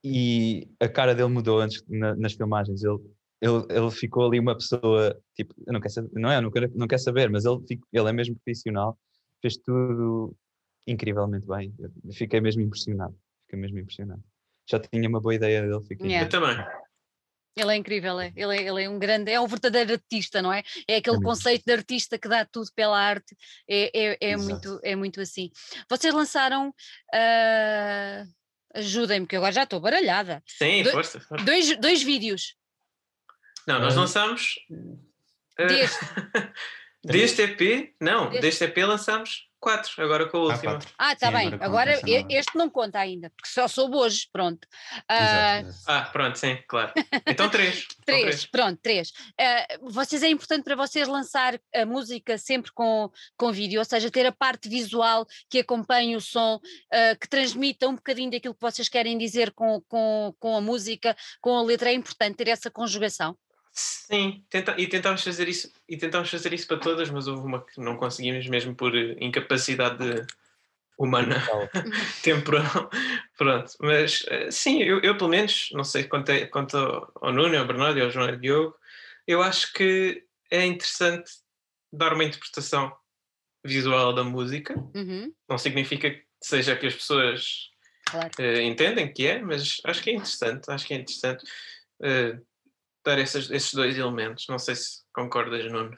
e a cara dele mudou antes na, nas filmagens. Ele ele, ele ficou ali uma pessoa, tipo, eu não quero saber, não é, não quero, não quero saber, mas ele, ele é mesmo profissional, fez tudo incrivelmente bem. Eu fiquei mesmo impressionado, fiquei mesmo impressionado. Já tinha uma boa ideia dele, fiquei yeah. Eu também. Ele é incrível, é. Ele, é, ele é um grande, é um verdadeiro artista, não é? É aquele é conceito de artista que dá tudo pela arte, é, é, é muito, é muito assim. Vocês lançaram, uh, ajudem-me, que agora já estou baralhada. Sim, Do, força, força. Dois, dois vídeos. Não, nós lançamos. Uh, deste. deste EP, não, deste, deste EP lançamos Quatro, agora com a ah, última. Ah, está bem. Agora, agora este não conta ainda, porque só soube hoje, pronto. Uh... Ah, pronto, sim, claro. Então três. três, três, pronto, três. Uh, vocês é importante para vocês lançar a música sempre com, com vídeo, ou seja, ter a parte visual que acompanhe o som, uh, que transmita um bocadinho daquilo que vocês querem dizer com, com, com a música, com a letra. É importante ter essa conjugação. Sim, tenta, e tentámos fazer isso e tentámos fazer isso para todas, mas houve uma que não conseguimos mesmo por incapacidade humana temporal. Pronto, mas eh, sim, eu, eu, pelo menos, não sei quanto, é, quanto ao Nuno, ao Bernardo e ao João e ao Diogo, eu acho que é interessante dar uma interpretação visual da música. Uhum. Não significa que seja que as pessoas claro. uh, entendem que é, mas acho que é interessante, acho que é interessante. Uh, dar esses, esses dois elementos. Não sei se concordas, Nuno.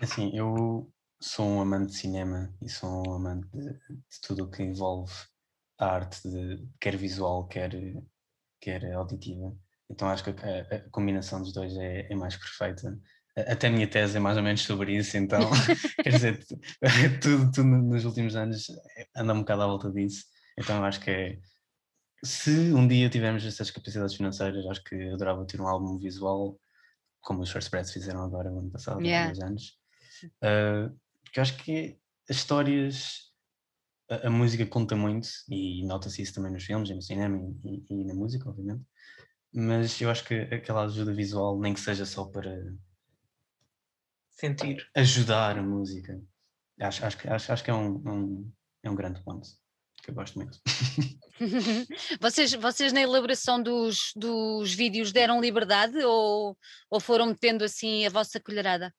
Assim, eu sou um amante de cinema e sou um amante de, de tudo o que envolve a arte, de, quer visual, quer, quer auditiva. Então acho que a, a combinação dos dois é, é, mais perfeita. Até a minha tese é mais ou menos sobre isso, então quer dizer, tudo, tudo nos últimos anos anda um bocado à volta disso. Então acho que é, se um dia tivermos essas capacidades financeiras, acho que adorava ter um álbum visual, como os First Breaths fizeram agora, no ano passado, yeah. há dois anos. Uh, porque acho que as histórias, a, a música conta muito, e nota-se isso também nos filmes, e no cinema e, e, e, na música, obviamente. Mas eu acho que aquela ajuda visual, nem que seja só para sentir, ajudar a música, acho, acho, acho, acho que é um, um, é um grande ponto que eu gosto muito. vocês, vocês na elaboração dos, dos vídeos deram liberdade ou, ou foram metendo assim a vossa colherada?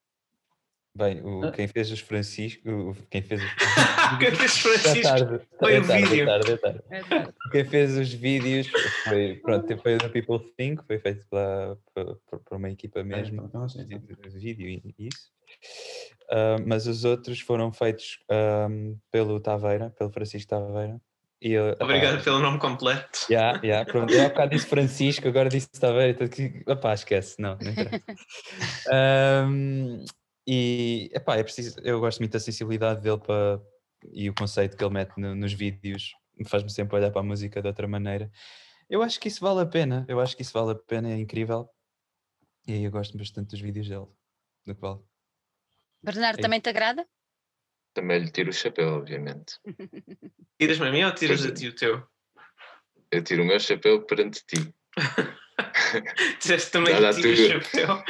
Bem, o, ah. quem fez os Francisco, quem fez os, quem fez Francisco tarde, foi é o tarde, vídeo. É tarde, é tarde. É tarde. Quem fez os vídeos foi, pronto, foi o People Think, foi feito pela, por, uma equipa mesmo então, de vídeo e isso. Uh, mas os outros foram feitos um, pelo Taveira, pelo Francisco Taveira. E eu, Obrigado pelo nome completo. Yeah, yeah, pronto. Eu há bocado disse Francisco, agora disse Taveira, então que, opá, esquece, não, não um, e epá, é preciso, eu gosto muito da sensibilidade dele para, e o conceito que ele mete no, nos vídeos faz-me sempre olhar para a música de outra maneira. Eu acho que isso vale a pena, eu acho que isso vale a pena, é incrível. E aí eu gosto bastante dos vídeos dele, do qual Bernardo, é também te agrada? Também lhe tiro o chapéu, obviamente. Tiras-me a mim ou tiras a ti o teu? Eu tiro o meu chapéu perante ti. Dizeste também que tiro o chapéu.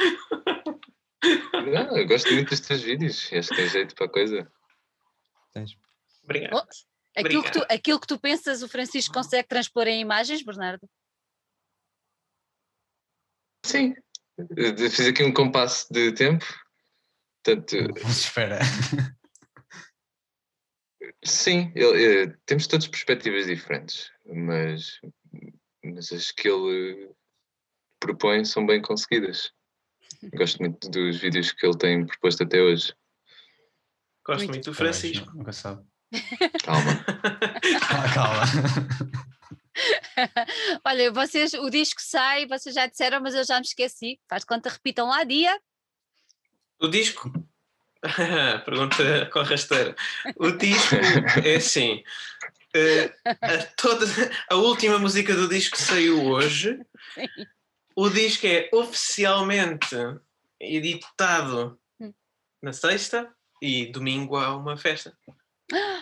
Não, eu gosto muito dos teus vídeos. Acho que tem jeito para a coisa. Tens. Obrigado. Oh, aquilo, Que tu, aquilo que tu pensas, o Francisco consegue transpor em imagens, Bernardo? Sim. Fiz aqui um compasso de tempo Portanto, espera. Sim, ele, ele, temos todas perspectivas diferentes, mas, mas as que ele propõe são bem conseguidas. Gosto muito dos vídeos que ele tem proposto até hoje. Gosto muito, muito do Francisco. Nunca sabe. Calma. calma, calma. Olha, vocês, o disco sai, vocês já disseram, mas eu já me esqueci. Faz conta, repitam lá dia. O disco. Pergunta com a rasteira. O disco é assim. Uh, a, toda, a última música do disco saiu hoje. Sim. O disco é oficialmente editado hum. na sexta e domingo há uma festa.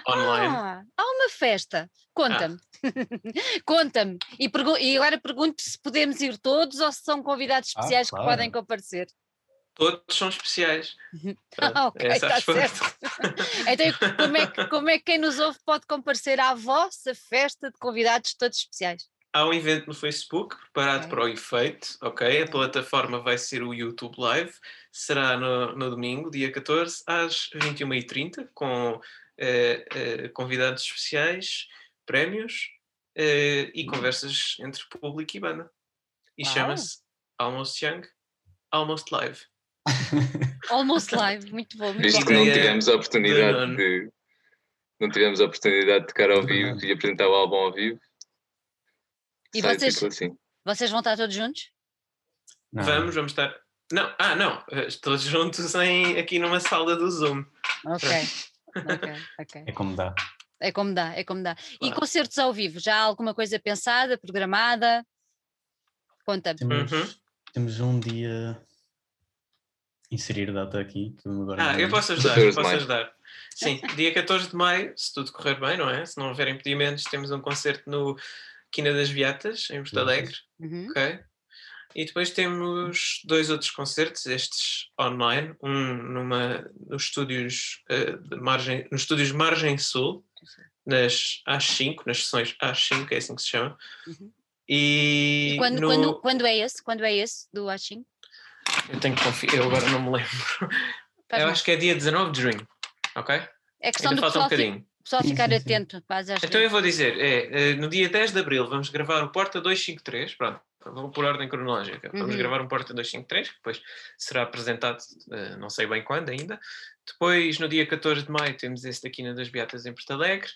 Online. Ah, há uma festa. Conta-me. Ah. Conta-me. E, e, agora pergunto se podemos ir todos ou se são convidados ah, especiais ah, claro. que podem comparecer. Todos são especiais. ah, ok, está certo. então, como é, que, como é que quem nos ouve pode comparecer à vossa festa de convidados todos especiais? Há um evento no Facebook preparado okay. para o efeito, ok? A plataforma vai ser o YouTube Live, será no, no domingo, dia 14, às 21h30, com eh, eh, convidados especiais, prémios eh, e conversas entre público e banda. E chama-se Almost Young, Almost Live. Almost Live, muito bom. Muito Visto bom. que não tivemos a oportunidade de não tivemos a oportunidade de tocar ao vivo e apresentar o álbum ao vivo. E sai vocês- tipo assim. Vocês vão estar todos juntos? Não, Vamos, vamos estar. Não, ah, não, todos juntos em, aqui numa sala do Zoom. Ok. ok, ok. É como dá. É como dá, é como dá. E Claro. concertos ao vivo, já há alguma coisa pensada, programada? Conta-me. Temos, Uhum. temos um dia. Inserir data aqui. Que eu agora Ah, não- eu posso ajudar, 14 eu posso ajudar. Sim, dia 14 de maio, se tudo correr bem, não é? Se não houver impedimentos, temos um concerto no Quina das Beatas, em Porto Beatas. Alegre, Uhum. ok? E depois temos dois outros concertos, estes online, um numa, nos estúdios eh, de margem, nos estúdios Margem Sul, nas às 5, nas sessões às 5, é assim que se chama. Uhum. E, E quando, no- quando, quando é esse? Quando é esse do Achim? Eu tenho que confiar, eu agora não me lembro. Faz eu acho que é dia 19 de junho, ok? É questão Ainda do falta um fi- bocadinho. pessoal Sim, ficar sim, sim. atento. Às Então eu vou dizer, é, eh, no dia 10 de Abril vamos gravar o Porta 253, pronto, vou por ordem cronológica. Vamos Uhum. gravar um Porta 253, que depois será apresentado eh, não sei bem quando ainda. Depois, no dia 14 de Maio, temos esse daqui na das Beatas em Porto Alegre.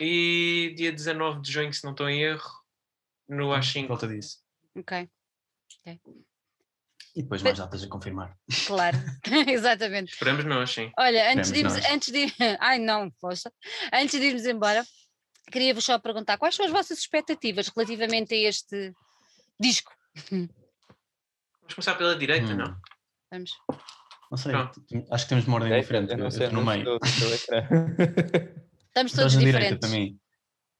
E dia 19 de junho, se não estou em erro, no Por A5. Volta disso. Ok, E depois mais datas a confirmar. claro. Exatamente. Esperamos nós, sim. Olha, antes de, Esperemos irmos, antes de. Ai, não, poxa. Antes de irmos embora, queria-vos só perguntar quais são as vossas expectativas relativamente a este disco? Vamos começar pela direita, Hum. não? Vamos. Não sei, Pronto. acho que temos uma ordem É, diferente. eu não sei, estou no não meio. Estamos Estás todos na direita diferentes. também.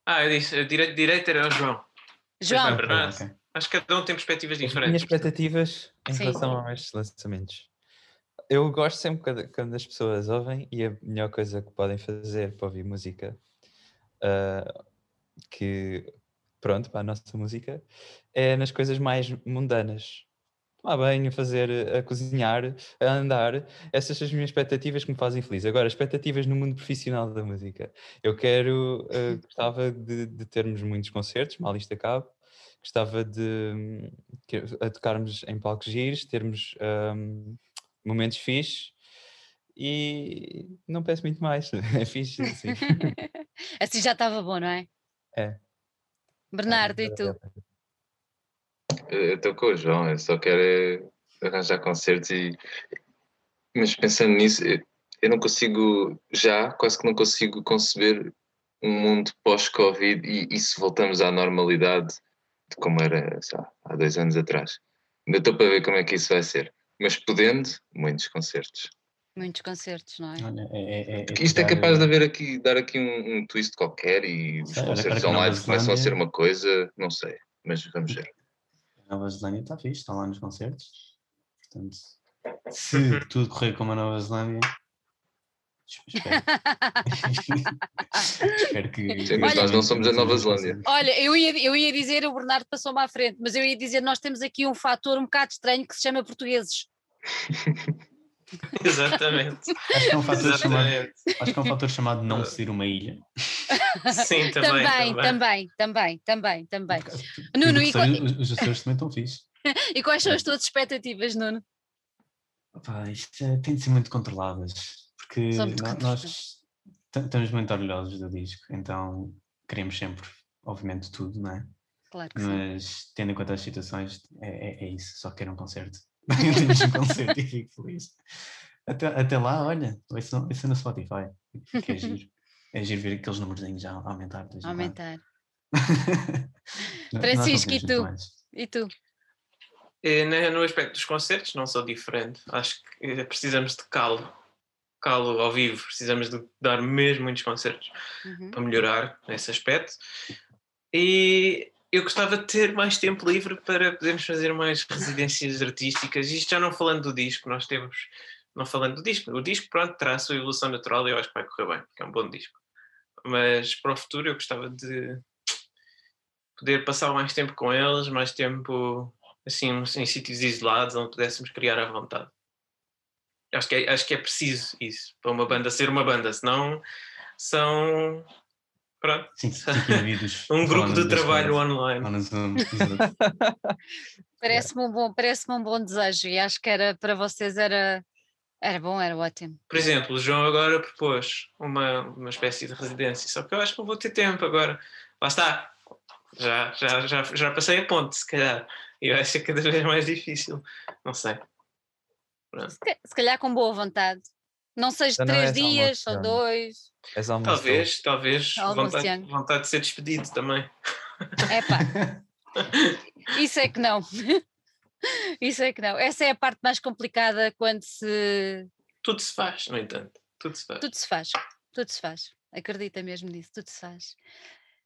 Ah, eu disse, a direita, direita era o João. João, Vai, Ok, Bernardo. Acho que cada um tem perspectivas As minhas diferentes. expectativas em Sim. relação a estes lançamentos. Eu gosto sempre quando, as pessoas ouvem e a melhor coisa que podem fazer para ouvir música, ah, que pronto, para a nossa música, é nas coisas mais mundanas. Tomar banho, fazer, a cozinhar, a andar. Essas são as minhas expectativas que me fazem feliz. Agora, expectativas no mundo profissional da música. Eu quero, ah, gostava de, de termos muitos concertos, mal isto acabe. Gostava de a tocarmos em palcos giros, termos hum, momentos fixes e não peço muito mais. É fixe, sim. assim já estava bom, não é? É. Bernardo, e tu? Eu estou com o João, eu só quero é arranjar concertos e. Mas pensando nisso, eu- eu não consigo, já quase que não consigo conceber um mundo pós-Covid e, e se voltamos à normalidade de como era sei lá, há dois anos atrás. Ainda estou para ver como é que isso vai ser. Mas podendo, muitos concertos. Muitos concertos, não é? Olha, é, é, é, Porque isto é capaz de haver aqui, dar aqui um, um twist qualquer e os Sei, concertos online começam a ser uma coisa, não sei, mas vamos ver. A Nova Zelândia está fixe, está lá nos concertos. Portanto, se tudo correr como a Nova Zelândia, espero, espero que. Sim, mas Olha- nós não somos a Nova Zelândia. Olha, eu ia, eu ia dizer, o Bernardo passou-me à frente, mas eu ia dizer, nós temos aqui um fator um bocado estranho que se chama portugueses. Exatamente. Acho que é um fator chamado, acho que é um fator chamado não ser uma ilha. Sim, também. Também, também. também, também, Nuno, e, qua- os, os Açores também estão fixe. e quais são as tuas expectativas, Nuno? Opá, isto é- tem de ser muito controladas, porque controladas. nós estamos muito orgulhosos do disco, então queremos sempre, obviamente, tudo, não é? Claro que sim. Mas tendo em conta as situações, é, é- é isso, só quero um concerto. Temos um concerto e fico feliz. Até, até lá, olha, isso no, isso no Spotify, que é giro. É giro ver aqueles números já aumentar. Aumentar. Francisco, e tu? E tu? E, né, no aspecto dos concertos, não sou diferente. Acho que eh, precisamos de calo. Calo ao vivo. Precisamos de dar mesmo muitos concertos Uhum. para melhorar nesse aspecto. E eu gostava de ter mais tempo livre para podermos fazer mais residências artísticas. Isto já não falando do disco, nós temos. Não falando do disco, o disco, pronto, terá a sua evolução natural e eu acho que vai correr bem, porque é um bom disco. Mas para o futuro eu gostava de poder passar mais tempo com eles, mais tempo assim em sítios isolados onde pudéssemos criar à vontade. Acho que, é, acho que é preciso isso para uma banda ser uma banda, senão são Pronto. Indivíduos. um grupo de trabalho coisas. online. Parece-me um, bom, parece um bom desejo e acho que era para vocês era, era bom, era ótimo. Por exemplo, o João agora propôs uma, uma espécie de residência, só que eu acho que não vou ter tempo agora. Lá está. Já, já, já, já passei a ponte, se calhar. E vai ser cada vez mais difícil. Não sei. Se, ca- se calhar com boa vontade. Não seja não três és dias ou dois. Talvez, talvez. Vontade, vontade de ser despedido também. É pá, isso é que não. Isso é que não. Essa é a parte mais complicada quando se. Tudo se faz, no entanto. Tudo se faz. Tudo se faz. Tudo se faz. Acredita mesmo nisso, tudo se faz.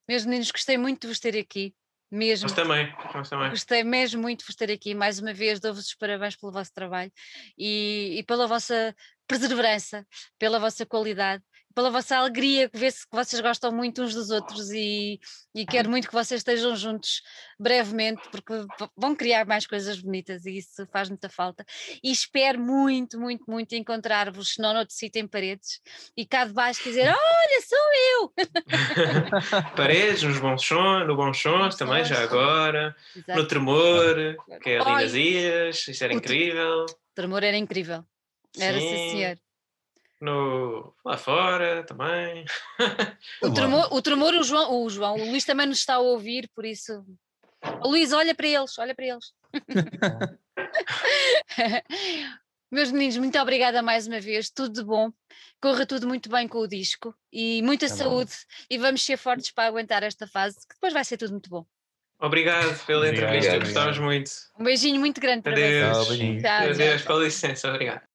Meus meninos, gostei muito de vos ter aqui. Mesmo. Nós também, nós também. Gostei mesmo muito de vos ter aqui. Mais uma vez, dou-vos os parabéns pelo vosso trabalho e, e pela vossa perseverança, pela vossa qualidade, pela vossa alegria, que vê-se que vocês gostam muito uns dos outros e, e quero muito que vocês estejam juntos brevemente, porque vão criar mais coisas bonitas e isso faz muita falta. E espero muito, muito, muito encontrar-vos, se não noutro sítio em paredes, e cá de baixo dizer: Olha, sou eu! Paredes, nos bons sons, no Bons Sons também, já agora. Exato. No Tremor, que é ali nas ilhas, isso era O incrível. O tremor era incrível. Era sim, Sim. senhor. No, lá fora também. O tremor, o tremor, o João, o João, o Luís também nos está a ouvir, por isso. Ô, Luís, olha para eles, olha para eles. Meus meninos, muito obrigada mais uma vez, tudo de bom, corra tudo muito bem com o disco e muita bom. saúde e vamos ser fortes para aguentar esta fase, que depois vai ser tudo muito bom. Obrigado pela Obrigado, entrevista, obrigado. gostávamos muito. Um beijinho muito grande para Adeus. vocês. Tchau. Adeus, com licença, obrigado.